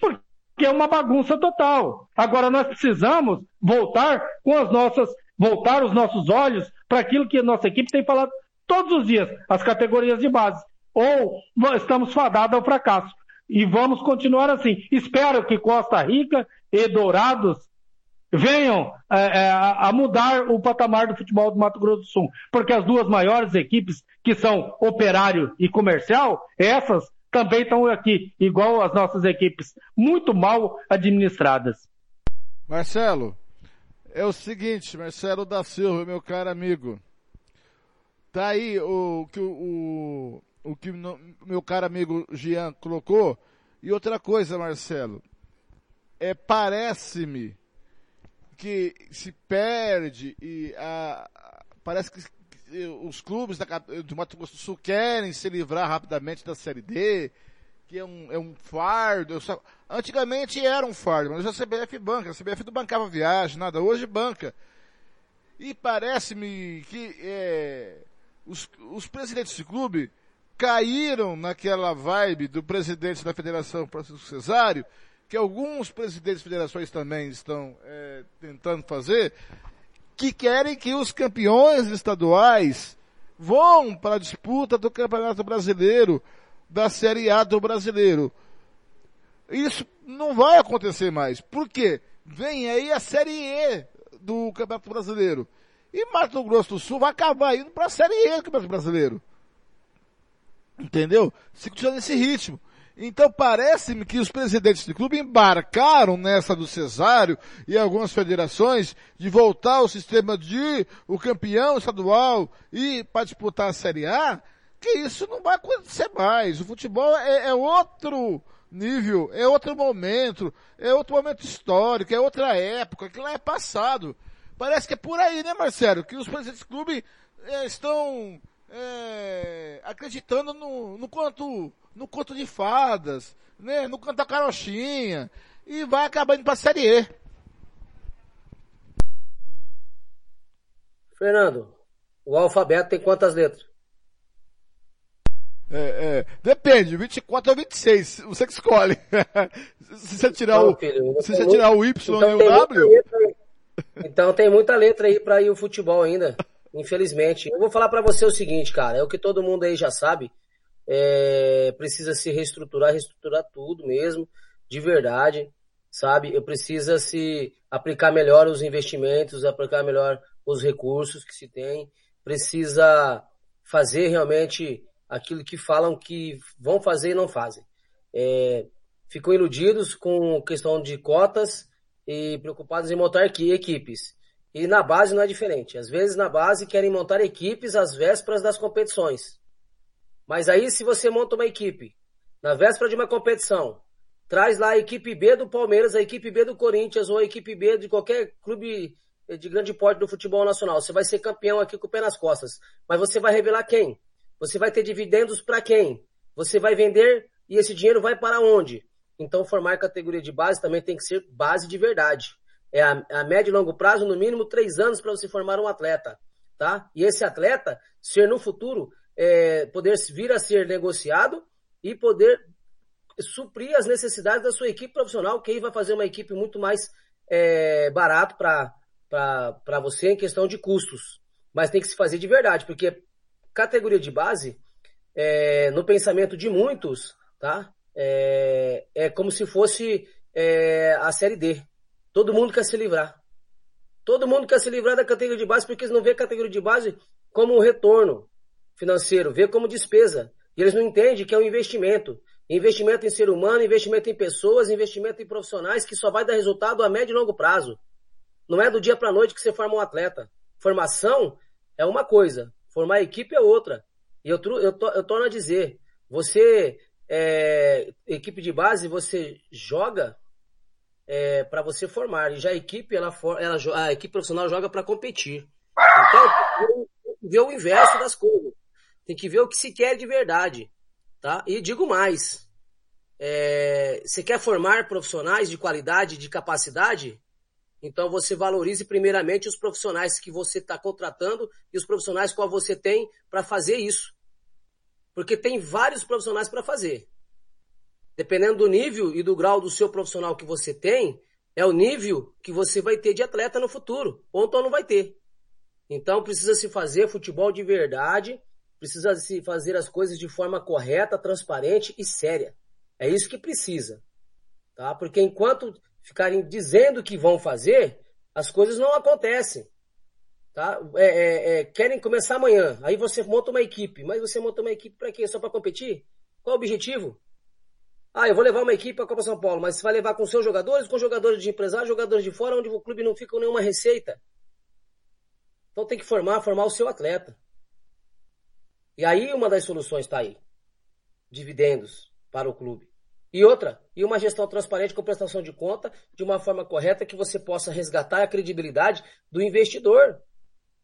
Speaker 3: Porque é uma bagunça total. Agora nós precisamos voltar com as nossas, voltar os nossos olhos para aquilo que a nossa equipe tem falado todos os dias as categorias de base. Ou estamos fadados ao fracasso. E vamos continuar assim. Espero que Costa Rica e Dourados venham é, é, a mudar o patamar do futebol do Mato Grosso do Sul. Porque as duas maiores equipes, que são operário e comercial, essas também estão aqui, igual as nossas equipes, muito mal administradas.
Speaker 2: Marcelo, é o seguinte, Marcelo da Silva, meu caro amigo. Tá aí o que o, o, que o meu caro amigo Jean colocou. E outra coisa, Marcelo, é parece-me que se perde e a, parece que os clubes da, do Mato Grosso do Sul querem se livrar rapidamente da Série D, que é um, é um fardo. Só, antigamente era um fardo, mas a CBF banca, a CBF não bancava viagem, nada, hoje banca. E parece-me que é, os, os presidentes de clube caíram naquela vibe do presidente da federação, Francisco Cesário, que alguns presidentes de federações também estão é, tentando fazer, que querem que os campeões estaduais vão para a disputa do Campeonato Brasileiro, da Série A do Brasileiro. Isso não vai acontecer mais. Por quê? Vem aí a Série E do Campeonato Brasileiro. E Mato Grosso do Sul vai acabar indo para a Série E do Campeonato Brasileiro. Entendeu? Se continuar nesse ritmo. Então parece-me que os presidentes do clube embarcaram nessa do Cesário e algumas federações de voltar ao sistema de o campeão estadual e para disputar a Série A, que isso não vai acontecer mais. O futebol é, é outro nível, é outro momento, é outro momento histórico, é outra época, aquilo é passado. Parece que é por aí, né, Marcelo? Que os presidentes do clube é, estão é, acreditando no, no conto, no conto de fadas, né? No canto da carochinha. E vai acabar indo pra Série E.
Speaker 4: Fernando, o alfabeto tem quantas letras?
Speaker 2: É, é, depende, 24 ou 26, você que escolhe. se você tirar Não, o, filho, se você tirar o Y então, e o W. Letra,
Speaker 4: então tem muita letra aí para ir o futebol ainda, infelizmente. Eu vou falar para você o seguinte, cara, é o que todo mundo aí já sabe. É, precisa se reestruturar, reestruturar tudo mesmo, de verdade, sabe? Eu precisa se aplicar melhor os investimentos, aplicar melhor os recursos que se tem. Precisa fazer realmente aquilo que falam que vão fazer e não fazem. É, ficam iludidos com questão de cotas e preocupados em montar equipes. E na base não é diferente. Às vezes na base querem montar equipes às vésperas das competições. Mas aí se você monta uma equipe na véspera de uma competição, traz lá a equipe B do Palmeiras, a equipe B do Corinthians ou a equipe B de qualquer clube de grande porte do futebol nacional. Você vai ser campeão aqui com o pé nas costas. Mas você vai revelar quem? Você vai ter dividendos para quem? Você vai vender e esse dinheiro vai para onde? Então formar categoria de base também tem que ser base de verdade. É a, a médio e longo prazo, no mínimo três anos para você formar um atleta, tá? E esse atleta ser no futuro, é, poder vir a ser negociado e poder suprir as necessidades da sua equipe profissional, que aí vai fazer uma equipe muito mais é, barato para você em questão de custos. Mas tem que se fazer de verdade, porque categoria de base, é, no pensamento de muitos, tá? É, é como se fosse é, a série D. Todo mundo quer se livrar. Todo mundo quer se livrar da categoria de base porque eles não vê a categoria de base como um retorno financeiro, vê como despesa. E eles não entendem que é um investimento. Investimento em ser humano, investimento em pessoas, investimento em profissionais que só vai dar resultado a médio e longo prazo. Não é do dia para noite que você forma um atleta. Formação é uma coisa, formar equipe é outra. E eu, eu, eu torno a dizer, você, é, equipe de base, você joga é, para você formar. E já a equipe, ela, ela, a equipe profissional joga para competir. Então, ver o inverso das coisas. Tem que ver o que se quer de verdade. Tá? E digo mais. É, você quer formar profissionais de qualidade, de capacidade? Então você valorize primeiramente os profissionais que você está contratando e os profissionais que você tem para fazer isso. Porque tem vários profissionais para fazer. Dependendo do nível e do grau do seu profissional que você tem, é o nível que você vai ter de atleta no futuro. Ou então não vai ter. Então precisa se fazer futebol de verdade Precisa se fazer as coisas de forma correta, transparente e séria. É isso que precisa. Tá? Porque enquanto ficarem dizendo que vão fazer, as coisas não acontecem. Tá? É, é, é, querem começar amanhã. Aí você monta uma equipe. Mas você monta uma equipe para quê? Só para competir? Qual o objetivo? Ah, eu vou levar uma equipe para a Copa São Paulo, mas você vai levar com seus jogadores, com jogadores de empresário, jogadores de fora, onde o clube não fica com nenhuma receita. Então tem que formar, formar o seu atleta. E aí uma das soluções está aí. Dividendos para o clube. E outra, e uma gestão transparente com prestação de conta de uma forma correta que você possa resgatar a credibilidade do investidor.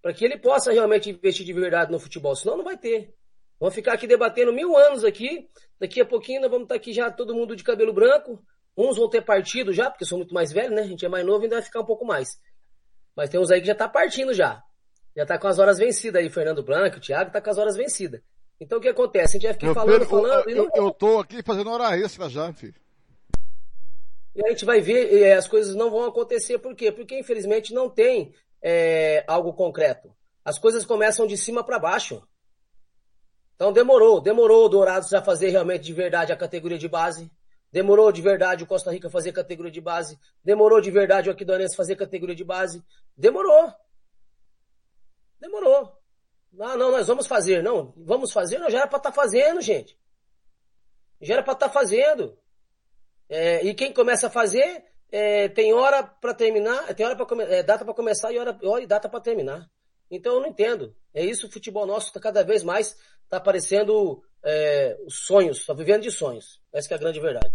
Speaker 4: Para que ele possa realmente investir de verdade no futebol. Senão não vai ter. Vamos ficar aqui debatendo mil anos aqui. Daqui a pouquinho nós vamos estar aqui já todo mundo de cabelo branco. Uns vão ter partido já, porque são muito mais velhos, né? A gente é mais novo e ainda vai ficar um pouco mais. Mas tem uns aí que já está partindo já. Já tá com as horas vencidas aí, Fernando Blanco, o Thiago tá com as horas vencidas. Então o que acontece? A gente vai ficar falando, Pedro, falando.
Speaker 2: Eu, eu, eu tô aqui fazendo hora extra já, filho.
Speaker 4: E a gente vai ver, e as coisas não vão acontecer, por quê? Porque infelizmente não tem é, algo concreto. As coisas começam de cima para baixo. Então demorou, demorou o Dourados já fazer realmente de verdade a categoria de base. Demorou de verdade o Costa Rica fazer categoria de base. Demorou de verdade o Aquidonense fazer categoria de base. Demorou. Demorou. Ah, não, nós vamos fazer. Não, vamos fazer? Não, já era para estar tá fazendo, gente. Já era para estar tá fazendo. É, e quem começa a fazer é, tem hora para terminar, tem hora para é, data para começar e hora, hora e data para terminar. Então eu não entendo. É isso, o futebol nosso está cada vez mais tá aparecendo é, os sonhos, está vivendo de sonhos. Essa é a grande verdade.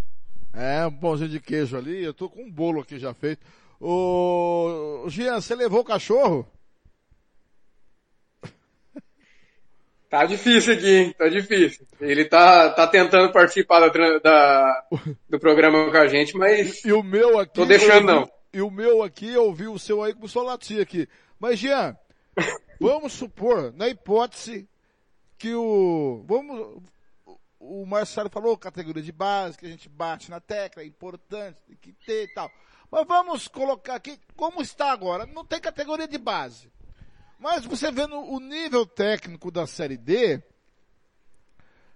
Speaker 2: É, um pãozinho de queijo ali, eu tô com um bolo aqui já feito. Ô, Jean, você levou o cachorro?
Speaker 6: Tá difícil aqui, hein? Tá difícil. Ele tá, tá tentando participar da, da, do programa com a gente, mas.
Speaker 2: E o meu aqui.
Speaker 6: Tô deixando
Speaker 2: ouvi,
Speaker 6: não.
Speaker 2: E o meu aqui, eu ouvi o seu aí começou a latir aqui. Mas, Jean, vamos supor, na hipótese que o. Vamos. O Marcelo falou categoria de base, que a gente bate na tecla, é importante, tem que ter e tal. Mas vamos colocar aqui, como está agora? Não tem categoria de base. Mas você vendo o nível técnico da Série D,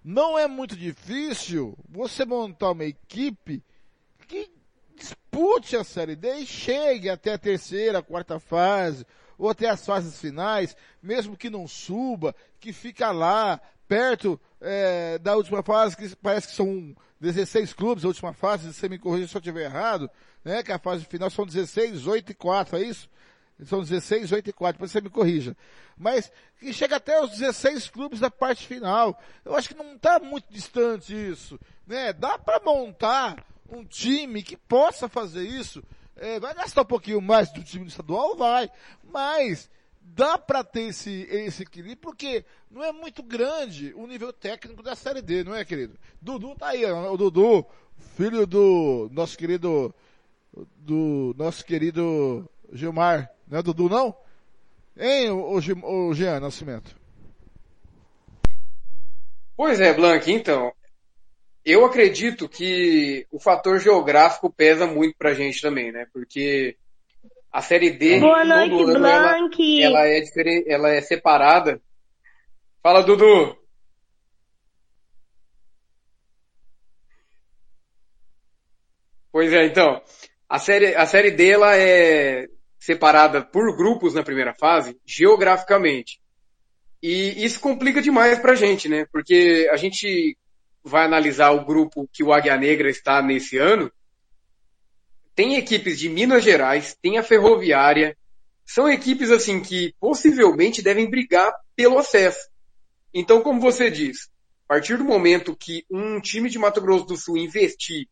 Speaker 2: não é muito difícil você montar uma equipe que dispute a Série D e chegue até a terceira, quarta fase, ou até as fases finais, mesmo que não suba, que fica lá, perto é, da última fase, que parece que são 16 clubes, a última fase, se você me corrigir se eu estiver errado, né? Que a fase final são 16, 8 e 4, é isso? São 16, 8 e 4, depois você me corrija. Mas que chega até os 16 clubes da parte final. Eu acho que não está muito distante isso. Né? Dá para montar um time que possa fazer isso. É, vai gastar um pouquinho mais do time estadual? Vai. Mas dá para ter esse, esse equilíbrio, porque não é muito grande o nível técnico da Série D, não é, querido? Dudu tá aí, o Dudu, filho do nosso querido, do nosso querido Gilmar, não é Dudu não? Hein, o, o, o Jean Nascimento?
Speaker 6: Pois é, Blank, então, eu acredito que o fator geográfico pesa muito pra gente também, né? Porque a série D,
Speaker 7: Boa noite, ano, Blank.
Speaker 6: Ela, ela, é diferente, ela é separada. Fala, Dudu. Pois é, então, a série, a série D ela é separada por grupos na primeira fase, geograficamente. E isso complica demais pra gente, né? Porque a gente vai analisar o grupo que o Águia Negra está nesse ano, tem equipes de Minas Gerais, tem a Ferroviária, são equipes assim que possivelmente devem brigar pelo acesso. Então, como você diz, a partir do momento que um time de Mato Grosso do Sul investir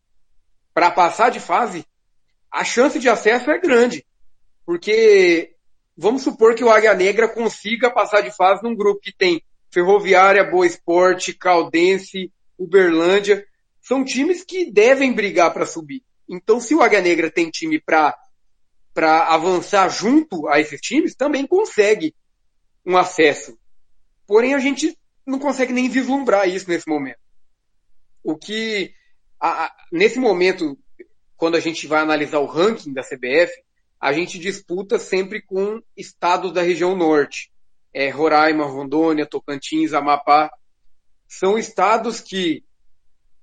Speaker 6: para passar de fase, a chance de acesso é grande. Porque vamos supor que o Águia Negra consiga passar de fase num grupo que tem Ferroviária, Boa Esporte, Caldense, Uberlândia. São times que devem brigar para subir. Então, se o Águia Negra tem time para para avançar junto a esses times, também consegue um acesso. Porém, a gente não consegue nem vislumbrar isso nesse momento. O que, a, a, nesse momento, quando a gente vai analisar o ranking da CBF, a gente disputa sempre com estados da região norte. É, Roraima, Rondônia, Tocantins, Amapá. São estados que,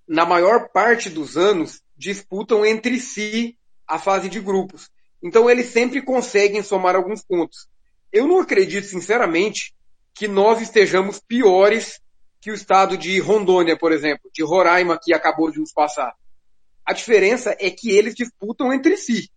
Speaker 6: na maior parte dos anos, disputam entre si a fase de grupos. Então eles sempre conseguem somar alguns pontos. Eu não acredito, sinceramente, que nós estejamos piores que o estado de Rondônia, por exemplo, de Roraima, que acabou de nos passar. A diferença é que eles disputam entre si.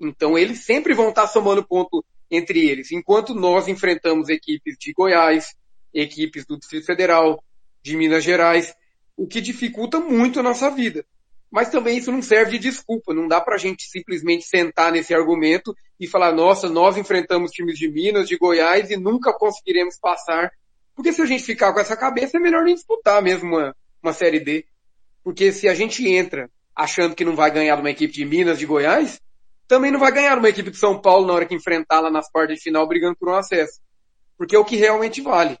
Speaker 6: Então eles sempre vão estar somando ponto entre eles, enquanto nós enfrentamos equipes de Goiás, equipes do Distrito Federal, de Minas Gerais, o que dificulta muito a nossa vida. Mas também isso não serve de desculpa, não dá pra gente simplesmente sentar nesse argumento e falar, nossa, nós enfrentamos times de Minas, de Goiás e nunca conseguiremos passar. Porque se a gente ficar com essa cabeça, é melhor nem disputar mesmo uma, uma Série D. Porque se a gente entra achando que não vai ganhar de uma equipe de Minas, de Goiás, também não vai ganhar uma equipe de São Paulo na hora que enfrentar lá nas quartas de final brigando por um acesso. Porque é o que realmente vale.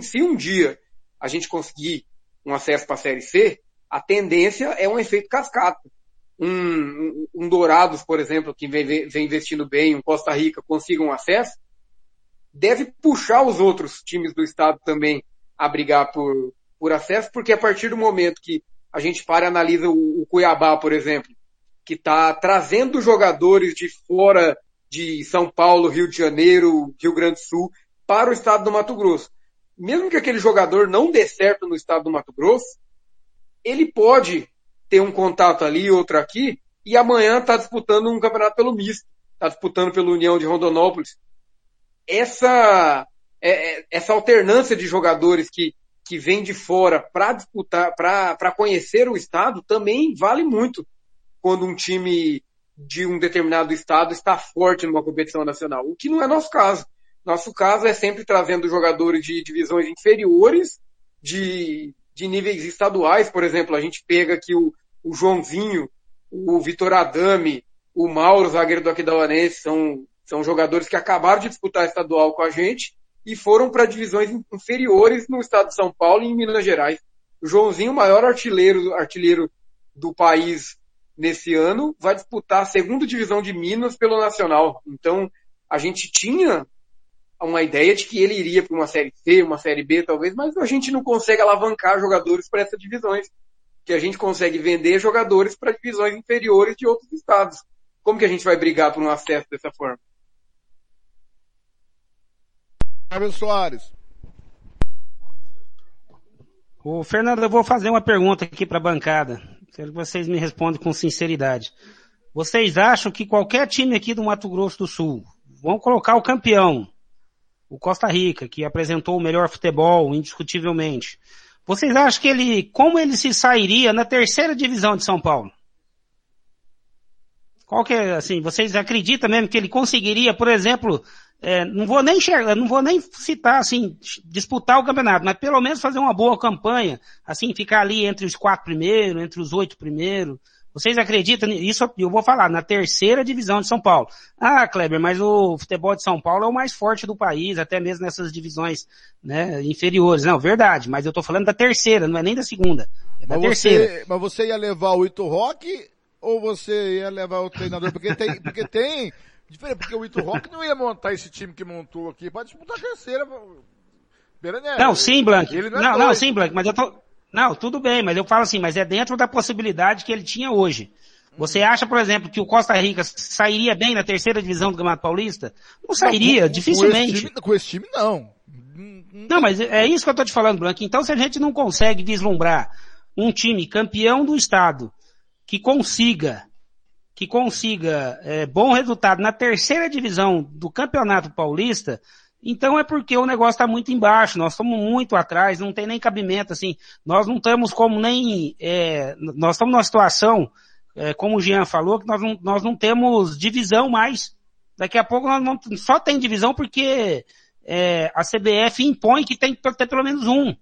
Speaker 6: Se um dia a gente conseguir um acesso para a Série C, a tendência é um efeito cascata. Um, um, um Dourados, por exemplo, que vem, vem investindo bem, um Costa Rica consigam um acesso, deve puxar os outros times do estado também a brigar por, por acesso, porque a partir do momento que a gente para e analisa o, o Cuiabá, por exemplo, que está trazendo jogadores de fora de São Paulo, Rio de Janeiro, Rio Grande do Sul, para o estado do Mato Grosso. Mesmo que aquele jogador não dê certo no estado do Mato Grosso, ele pode ter um contato ali, outro aqui, e amanhã está disputando um campeonato pelo misto, está disputando pela União de Rondonópolis. Essa, é, é, essa alternância de jogadores que, que vem de fora para disputar, para conhecer o estado, também vale muito quando um time de um determinado estado está forte numa competição nacional, o que não é nosso caso. Nosso caso é sempre trazendo jogadores de divisões inferiores, de de níveis estaduais, por exemplo, a gente pega aqui o, o Joãozinho, o Vitor Adame, o Mauro, zagueiro do Aquidauanense, são, são jogadores que acabaram de disputar estadual com a gente e foram para divisões inferiores no estado de São Paulo e em Minas Gerais. O Joãozinho, o maior artilheiro, artilheiro do país nesse ano, vai disputar a segunda divisão de Minas pelo Nacional. Então, a gente tinha uma ideia de que ele iria para uma série C, uma série B talvez, mas a gente não consegue alavancar jogadores para essas divisões. Que a gente consegue vender jogadores para divisões inferiores de outros estados. Como que a gente vai brigar por um acesso dessa forma?
Speaker 2: Flávio Soares.
Speaker 5: O Fernando, eu vou fazer uma pergunta aqui para a bancada. Quero que vocês me respondam com sinceridade. Vocês acham que qualquer time aqui do Mato Grosso do Sul, vão colocar o campeão, o Costa Rica, que apresentou o melhor futebol, indiscutivelmente. Vocês acham que ele, como ele se sairia na terceira divisão de São Paulo? Qual que é, assim, vocês acreditam mesmo que ele conseguiria, por exemplo, é, não vou nem enxergar, não vou nem citar, assim, disputar o campeonato, mas pelo menos fazer uma boa campanha, assim, ficar ali entre os quatro primeiros, entre os oito primeiros. Vocês acreditam nisso? Eu vou falar, na terceira divisão de São Paulo. Ah, Kleber, mas o futebol de São Paulo é o mais forte do país, até mesmo nessas divisões, né, inferiores. Não, verdade, mas eu tô falando da terceira, não é nem da segunda. É da
Speaker 2: mas
Speaker 5: terceira.
Speaker 2: Você, mas você ia levar o Ito Rock ou você ia levar o treinador? Porque tem, porque tem, diferente, porque o Ito Rock não ia montar esse time que montou aqui para disputar a terceira.
Speaker 5: Beranelli. Não, sim, Blank. Não, é não, não, sim, Blank, mas eu tô, não, tudo bem, mas eu falo assim, mas é dentro da possibilidade que ele tinha hoje. Você uhum. acha, por exemplo, que o Costa Rica sairia bem na terceira divisão do Campeonato Paulista? Não sairia, não, dificilmente.
Speaker 2: Com esse, time, com esse time, não.
Speaker 5: Não, mas é isso que eu tô te falando, Blank. Então, se a gente não consegue vislumbrar um time campeão do estado que consiga, que consiga é, bom resultado na terceira divisão do Campeonato Paulista, então é porque o negócio está muito embaixo, nós estamos muito atrás, não tem nem cabimento, assim, nós não estamos como nem, é, nós estamos numa situação, é, como o Jean falou, que nós não, nós não temos divisão mais. Daqui a pouco nós não, só tem divisão porque é, a CBF impõe que tem que ter pelo menos um.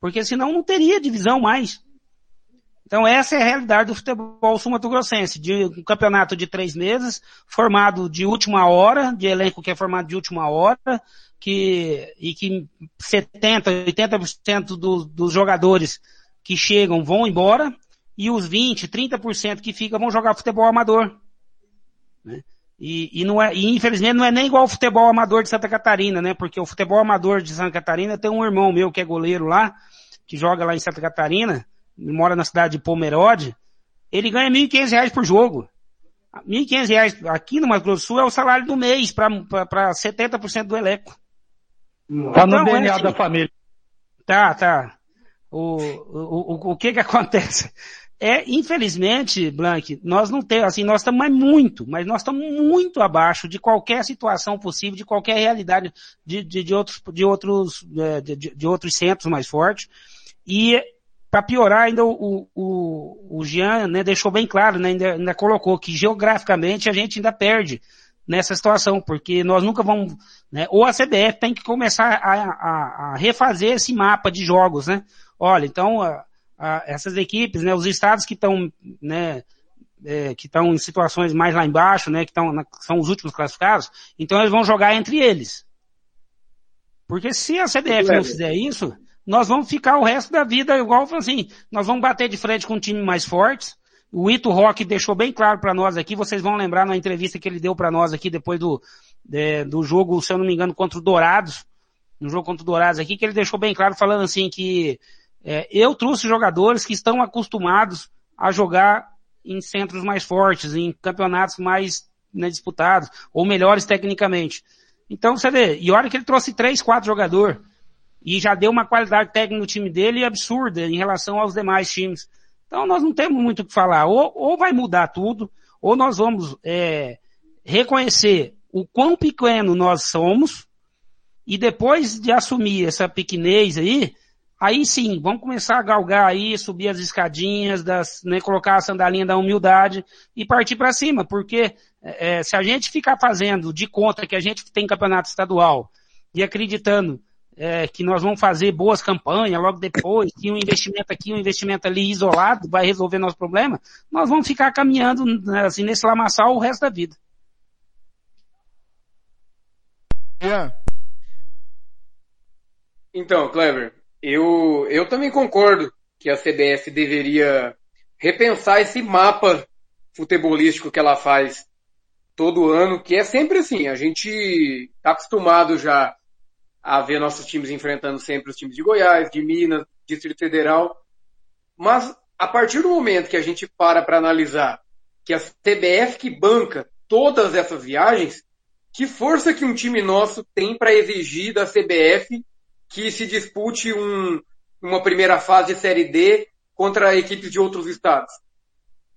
Speaker 5: Porque senão não teria divisão mais. Então essa é a realidade do futebol sul-mato-grossense, de um campeonato de três meses, formado de última hora, de elenco que é formado de última hora, que, e que 70, 80% do, dos jogadores que chegam vão embora, e os 20, 30% que ficam vão jogar futebol amador. Né? E, e, não é, e infelizmente não é nem igual o futebol amador de Santa Catarina, né? Porque o futebol amador de Santa Catarina tem um irmão meu que é goleiro lá, que joga lá em Santa Catarina, mora na cidade de Pomerode, ele ganha R$ 1.500 por jogo. R$ 1.500 aqui no Mato Grosso do Sul é o salário do mês para 70% do elenco.
Speaker 3: Tá no então, DNA é assim, da família.
Speaker 5: Tá, tá. O, o, o, o que que acontece? É, infelizmente, Blank, nós não temos, assim, nós estamos mais muito, mas nós estamos muito abaixo de qualquer situação possível, de qualquer realidade de, de, de outros, de outros, é, de, de, outros centros mais fortes. E para piorar, ainda o, o, o Jean né, deixou bem claro, né, ainda, ainda colocou que geograficamente a gente ainda perde nessa situação, porque nós nunca vamos, né, ou a CBF tem que começar a, a, a refazer esse mapa de jogos, né? Olha, então, a, essas equipes, né, os estados que estão, né, é, que estão em situações mais lá embaixo, né, que estão, são os últimos classificados, então eles vão jogar entre eles. Porque se a CBF não fizer isso, nós vamos ficar o resto da vida igual assim, nós vamos bater de frente com um time mais forte. O Ito Rock deixou bem claro para nós aqui, vocês vão lembrar na entrevista que ele deu para nós aqui depois do, de, do jogo, se eu não me engano, contra o Dourados, no jogo contra o Dourados aqui, que ele deixou bem claro falando assim que é, eu trouxe jogadores que estão acostumados a jogar em centros mais fortes, em campeonatos mais né, disputados, ou melhores tecnicamente. Então você vê, e olha que ele trouxe três, quatro jogadores e já deu uma qualidade técnica no time dele absurda em relação aos demais times. Então nós não temos muito o que falar. Ou, ou vai mudar tudo, ou nós vamos é, reconhecer o quão pequeno nós somos, e depois de assumir essa pequenez aí, aí sim, vamos começar a galgar aí, subir as escadinhas, das, né, colocar a sandalinha da humildade e partir para cima, porque é, se a gente ficar fazendo de conta que a gente tem campeonato estadual e acreditando é, que nós vamos fazer boas campanhas logo depois, que um investimento aqui, um investimento ali isolado vai resolver nosso problema, nós vamos ficar caminhando né, assim nesse lamaçal o resto da vida.
Speaker 6: Yeah. Então, Clever, eu, eu também concordo que a CBF deveria repensar esse mapa futebolístico que ela faz todo ano, que é sempre assim, a gente está acostumado já a ver nossos times enfrentando sempre os times de Goiás, de Minas, Distrito Federal. Mas a partir do momento que a gente para para analisar que a CBF que banca todas essas viagens, que força que um time nosso tem para exigir da CBF que se dispute um, uma primeira fase de Série D contra equipes de outros estados?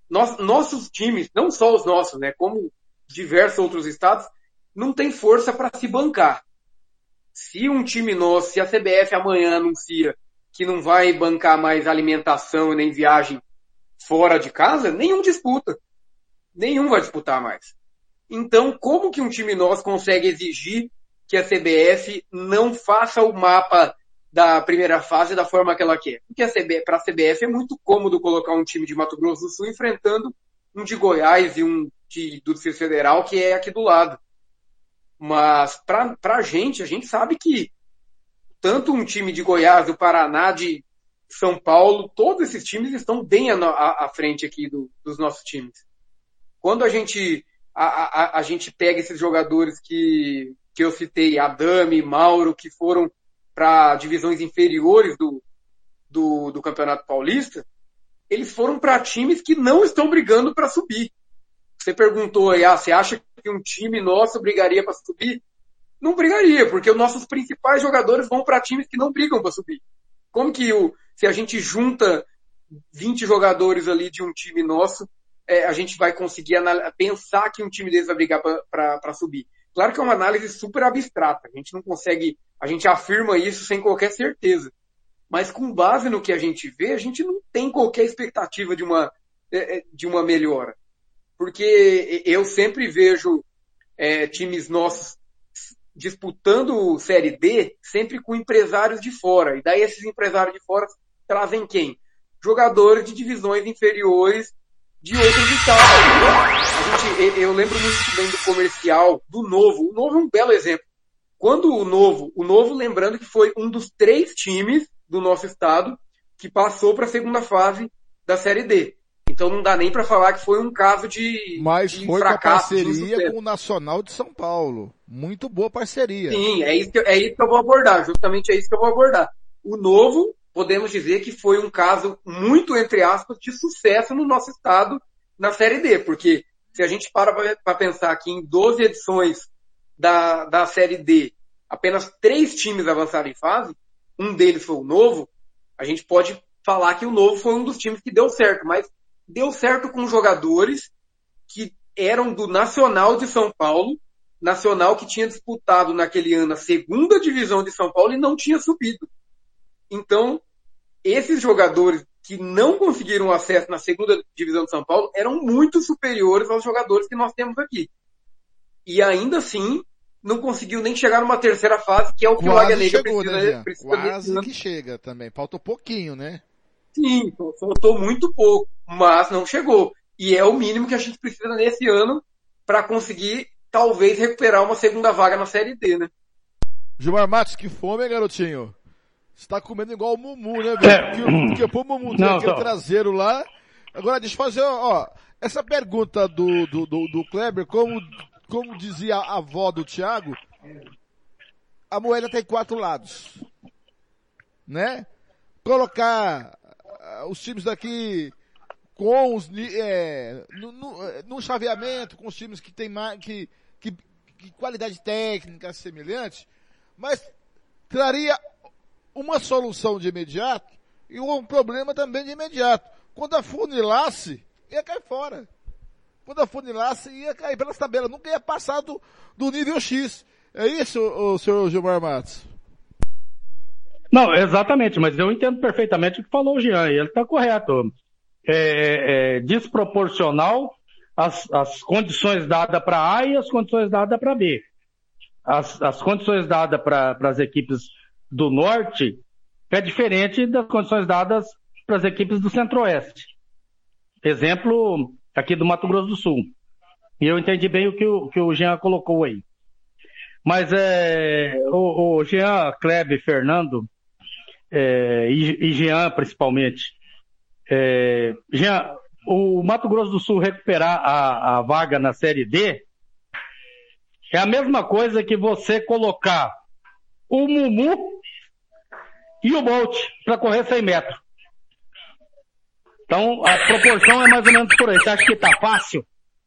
Speaker 6: Nos, nossos times, não só os nossos, né, como diversos outros estados, não tem força para se bancar. Se um time nosso, se a CBF amanhã anuncia que não vai bancar mais alimentação nem viagem fora de casa, nenhum disputa. Nenhum vai disputar mais. Então, como que um time nosso consegue exigir que a CBF não faça o mapa da primeira fase da forma que ela quer? Porque para a CBF é muito cômodo colocar um time de Mato Grosso do Sul enfrentando um de Goiás e um de, do Distrito Federal, que é aqui do lado. Mas para a gente, a gente sabe que tanto um time de Goiás, do Paraná, de São Paulo, todos esses times estão bem à, à, frente aqui do, dos nossos times. Quando a gente a, a, a gente pega esses jogadores que, que eu citei, Adame, Mauro, que foram para divisões inferiores do, do, do, Campeonato Paulista, eles foram para times que não estão brigando para subir. Você perguntou aí, ah, você acha que um time nosso brigaria para subir? Não brigaria, porque os nossos principais jogadores vão para times que não brigam para subir. Como que o, se a gente junta 20 jogadores ali de um time nosso, é, a gente vai conseguir pensar que um time deles vai brigar para subir. Claro que é uma análise super abstrata. A gente não consegue, a gente afirma isso sem qualquer certeza. Mas com base no que a gente vê, a gente não tem qualquer expectativa de uma, é, é, de uma melhora. Porque eu sempre vejo é, times nossos disputando Série D sempre com empresários de fora. E daí esses empresários de fora trazem quem? Jogadores de divisões inferiores de outros estados. Gente, eu lembro muito bem do comercial do Novo. O Novo é um belo exemplo. Quando o Novo, o Novo lembrando que foi um dos três times do nosso estado que passou para a segunda fase da Série D. Então não dá nem para falar que foi um caso de
Speaker 2: Mas
Speaker 6: de
Speaker 2: foi parceria com o Nacional de São Paulo. Muito boa parceria.
Speaker 6: Sim, é isso, que, é isso que eu vou abordar. Justamente é isso que eu vou abordar. O Novo podemos dizer que foi um caso muito, entre aspas, de sucesso no nosso estado na Série D, porque se a gente para para pensar que em 12 edições da, da Série D, apenas três times avançaram em fase, um deles foi o Novo, a gente pode falar que o Novo foi um dos times que deu certo, mas deu certo com jogadores que eram do Nacional de São Paulo, Nacional que tinha disputado naquele ano a segunda divisão de São Paulo e não tinha subido. Então, esses jogadores que não conseguiram acesso na segunda divisão de São Paulo eram muito superiores aos jogadores que nós temos aqui. E ainda assim, não conseguiu nem chegar numa terceira fase, que é o que
Speaker 2: Quase
Speaker 6: o Águia Negra
Speaker 2: chegou,
Speaker 6: precisa,
Speaker 2: né,
Speaker 6: precisa
Speaker 2: Quase
Speaker 6: nesse
Speaker 2: que chega também. Faltou pouquinho, né?
Speaker 6: Sim, faltou muito pouco, mas não chegou. E é o mínimo que a gente precisa nesse ano para conseguir talvez recuperar uma segunda vaga na Série D, né?
Speaker 2: Gilmar Matos, que fome, hein, garotinho? Você tá comendo igual o Mumu, né, velho?
Speaker 3: É.
Speaker 2: Porque, porque pô, o Mumu tem
Speaker 3: Não,
Speaker 2: aquele
Speaker 3: não.
Speaker 2: traseiro lá. Agora, deixa eu fazer, ó, essa pergunta do, do, do, do Kleber, como, como dizia a avó do Thiago, a moeda tem quatro lados. Né? Colocar os times daqui com os, é, no, no, é, no chaveamento, com os times que tem mais, que, que, que qualidade técnica semelhante, mas traria uma solução de imediato e um problema também de imediato. Quando afunilasse, ia cair fora. Quando afunilasse, ia cair pelas tabelas. Nunca ia passar do, do nível X. É isso, o senhor Gilmar Matos?
Speaker 3: Não, exatamente, mas eu entendo perfeitamente o que falou o Jean, e ele está correto. É, é desproporcional as, as condições dadas para A e as condições dadas para B. As, as condições dadas para as equipes do Norte é diferente das condições dadas para as equipes do Centro-Oeste. Exemplo aqui do Mato Grosso do Sul. E eu entendi bem o que o, que o Jean colocou aí. Mas é, o, o Jean, Klebe, Fernando, é, e, e Jean principalmente. É, Jean, o Mato Grosso do Sul recuperar a, a vaga na Série D é a mesma coisa que você colocar o Mumu e o Bolt para correr 100 metros. Então, a proporção é mais ou menos por aí. Você acha que tá fácil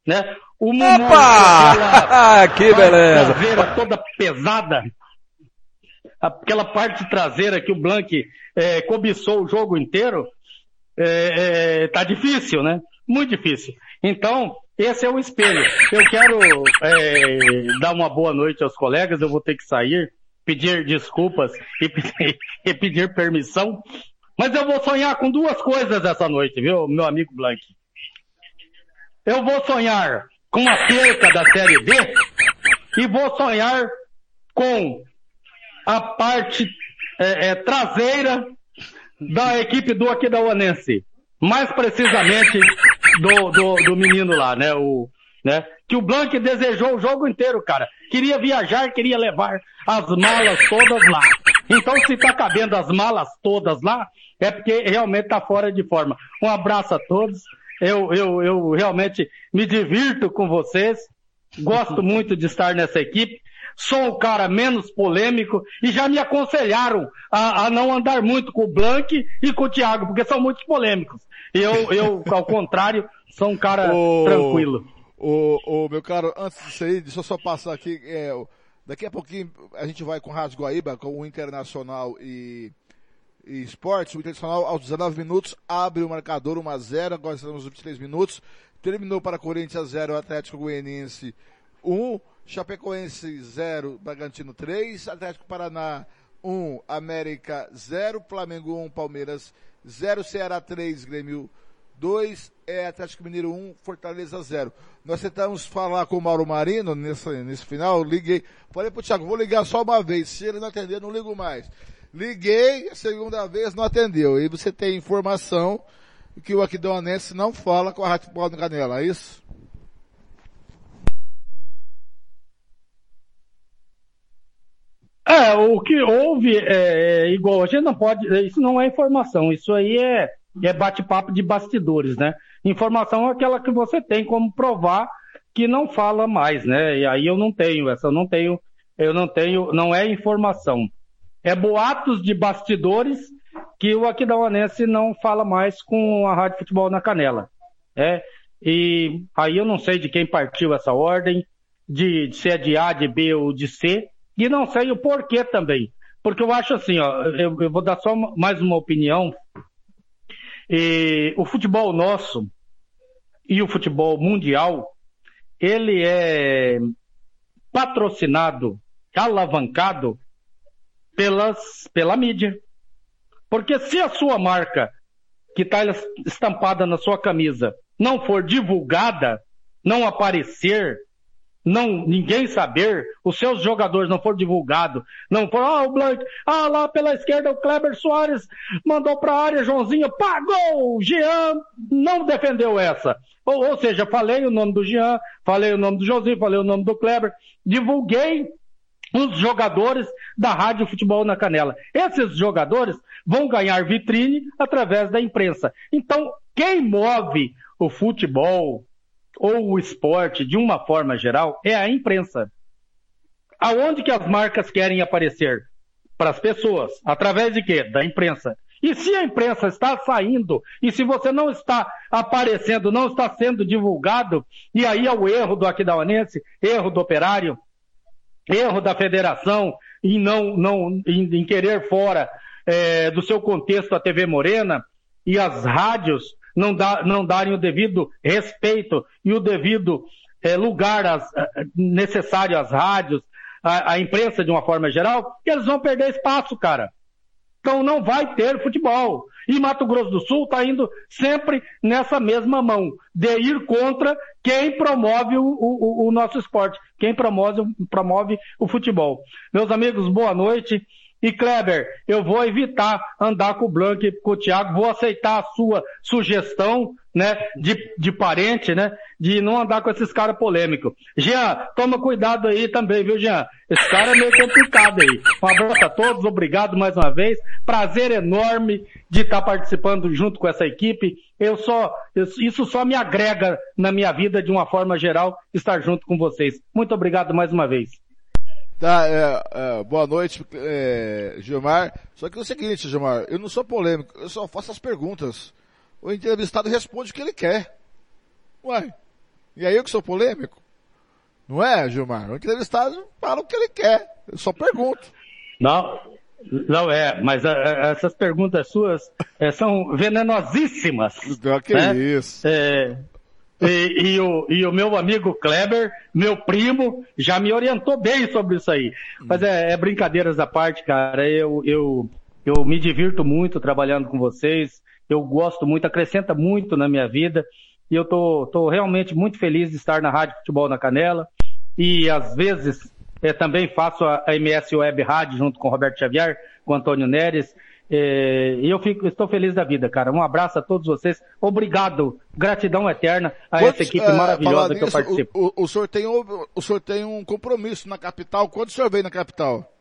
Speaker 3: né? O
Speaker 8: Mumu Opa! que beleza!
Speaker 3: Toda pesada. Aquela parte traseira que o Blank é, cobiçou o jogo inteiro, é, é, tá difícil, né? Muito difícil. Então, esse é o espelho. Eu quero é, dar uma boa noite aos colegas, eu vou ter que sair, pedir desculpas e pedir, e pedir permissão, mas eu vou sonhar com duas coisas essa noite, viu, meu amigo Blank? Eu vou sonhar com a perca da Série B e vou sonhar com a parte é, é, traseira da equipe do Aquidauanense. Mais precisamente do, do, do menino lá, né? O, né? Que o Blanc desejou o jogo inteiro, cara. Queria viajar, queria levar as malas todas lá. Então, se tá cabendo as malas todas lá, é porque realmente tá fora de forma. Um abraço a todos. Eu, eu, eu realmente me divirto com vocês. Gosto muito de estar nessa equipe. Sou um cara menos polêmico e já me aconselharam a, a não andar muito com o Blank e com o Thiago, porque são muito polêmicos. Eu, eu, ao contrário, sou um cara o, tranquilo.
Speaker 2: O, o, meu caro, antes disso aí, deixa eu só passar aqui. É, daqui a pouquinho a gente vai com o Rádio Guaíba, com o Internacional e e Esportes, o Internacional aos 19 minutos abre o marcador 1 a 0 agora estamos nos 23 minutos. Terminou para Corinthians 0, Atlético Goianiense 1, Chapecoense 0, Bragantino 3, Atlético Paraná 1, América 0, Flamengo 1, Palmeiras 0, Ceará 3, Grêmio 2, é Atlético Mineiro 1, Fortaleza 0. Nós tentamos falar com o Mauro Marino nesse, nesse final, liguei, falei pro Thiago, vou ligar só uma vez, se ele não atender, não ligo mais. Liguei, a segunda vez não atendeu. E você tem informação que o Aquidauanense não fala com a Rádio do Canela, é isso?
Speaker 3: É, o que houve é, é, igual, a gente não pode, isso não é informação, isso aí é, é bate-papo de bastidores, né? Informação é aquela que você tem como provar que não fala mais, né? E aí eu não tenho, essa eu não tenho, eu não tenho, não é informação é boatos de bastidores que o Aquidauanense não fala mais com a Rádio Futebol na Canela. É, e aí eu não sei de quem partiu essa ordem, de, de se é de A, de B ou de C, e não sei o porquê também. Porque eu acho assim, ó, eu, eu vou dar só mais uma opinião. E, o futebol nosso e o futebol mundial, ele é patrocinado, alavancado pelas, pela mídia. Porque se a sua marca, que está estampada na sua camisa, não for divulgada, não aparecer, não ninguém saber, os seus jogadores não for divulgado, não for, ah, o Blank, ah, lá pela esquerda o Kleber Soares mandou para a área, Joãozinho, pagou, Jean não defendeu essa. Ou, ou seja, falei o nome do Jean, falei o nome do Joãozinho, falei o nome do Kleber, divulguei os jogadores da Rádio Futebol na Canela. Esses jogadores vão ganhar vitrine através da imprensa. Então, quem move o futebol ou o esporte de uma forma geral é a imprensa. Aonde que as marcas querem aparecer? Para as pessoas. Através de quê? Da imprensa. E se a imprensa está saindo, e se você não está aparecendo, não está sendo divulgado, e aí é o erro do Aquidauanense, erro do operário, erro da federação em não, não em, em querer fora é, do seu contexto a TV Morena e as rádios não, dá, não darem o devido respeito e o devido é, lugar às, necessário às rádios, à, à imprensa de uma forma geral, eles vão perder espaço, cara. Então não vai ter futebol. E Mato Grosso do Sul está indo sempre nessa mesma mão, de ir contra quem promove o, o, o nosso esporte, quem promove, promove o futebol. Meus amigos, boa noite. E Kleber, eu vou evitar andar com o Blanc e com o Thiago, vou aceitar a sua sugestão, né, de, de parente, né, de não andar com esses caras polêmicos. Jean, toma cuidado aí também, viu, Jean? Esse cara é meio complicado aí. Um abraço a todos, obrigado mais uma vez. Prazer enorme de estar participando junto com essa equipe. Eu só, isso só me agrega na minha vida de uma forma geral, estar junto com vocês. Muito obrigado mais uma vez.
Speaker 2: Tá, é, é, boa noite, é, Gilmar. Só que é o seguinte, Gilmar, eu não sou polêmico, eu só faço as perguntas. O entrevistado responde o que ele quer. Uai, E aí eu que sou polêmico? Não é, Gilmar? O entrevistado fala o que ele quer. Eu só pergunto.
Speaker 3: Não, não é, mas a, a, essas perguntas suas é, são venenosíssimas.
Speaker 2: Não, que né? isso.
Speaker 3: É, e, e, o, e o meu amigo Kleber, meu primo, já me orientou bem sobre isso aí. Mas é, é brincadeiras à parte, cara. Eu, eu, eu me divirto muito trabalhando com vocês. Eu gosto muito, acrescenta muito na minha vida. E eu tô, tô realmente muito feliz de estar na Rádio Futebol na Canela. E às vezes é, também faço a, MS Web Rádio junto com Roberto Xavier, com Antônio Neres. É, e eu fico, estou feliz da vida, cara. Um abraço a todos vocês. Obrigado. Gratidão eterna a Quantos, essa equipe é, maravilhosa que eu participo.
Speaker 2: O, o, o, senhor tem, o, o senhor tem um compromisso na capital. Quando o senhor vem na capital?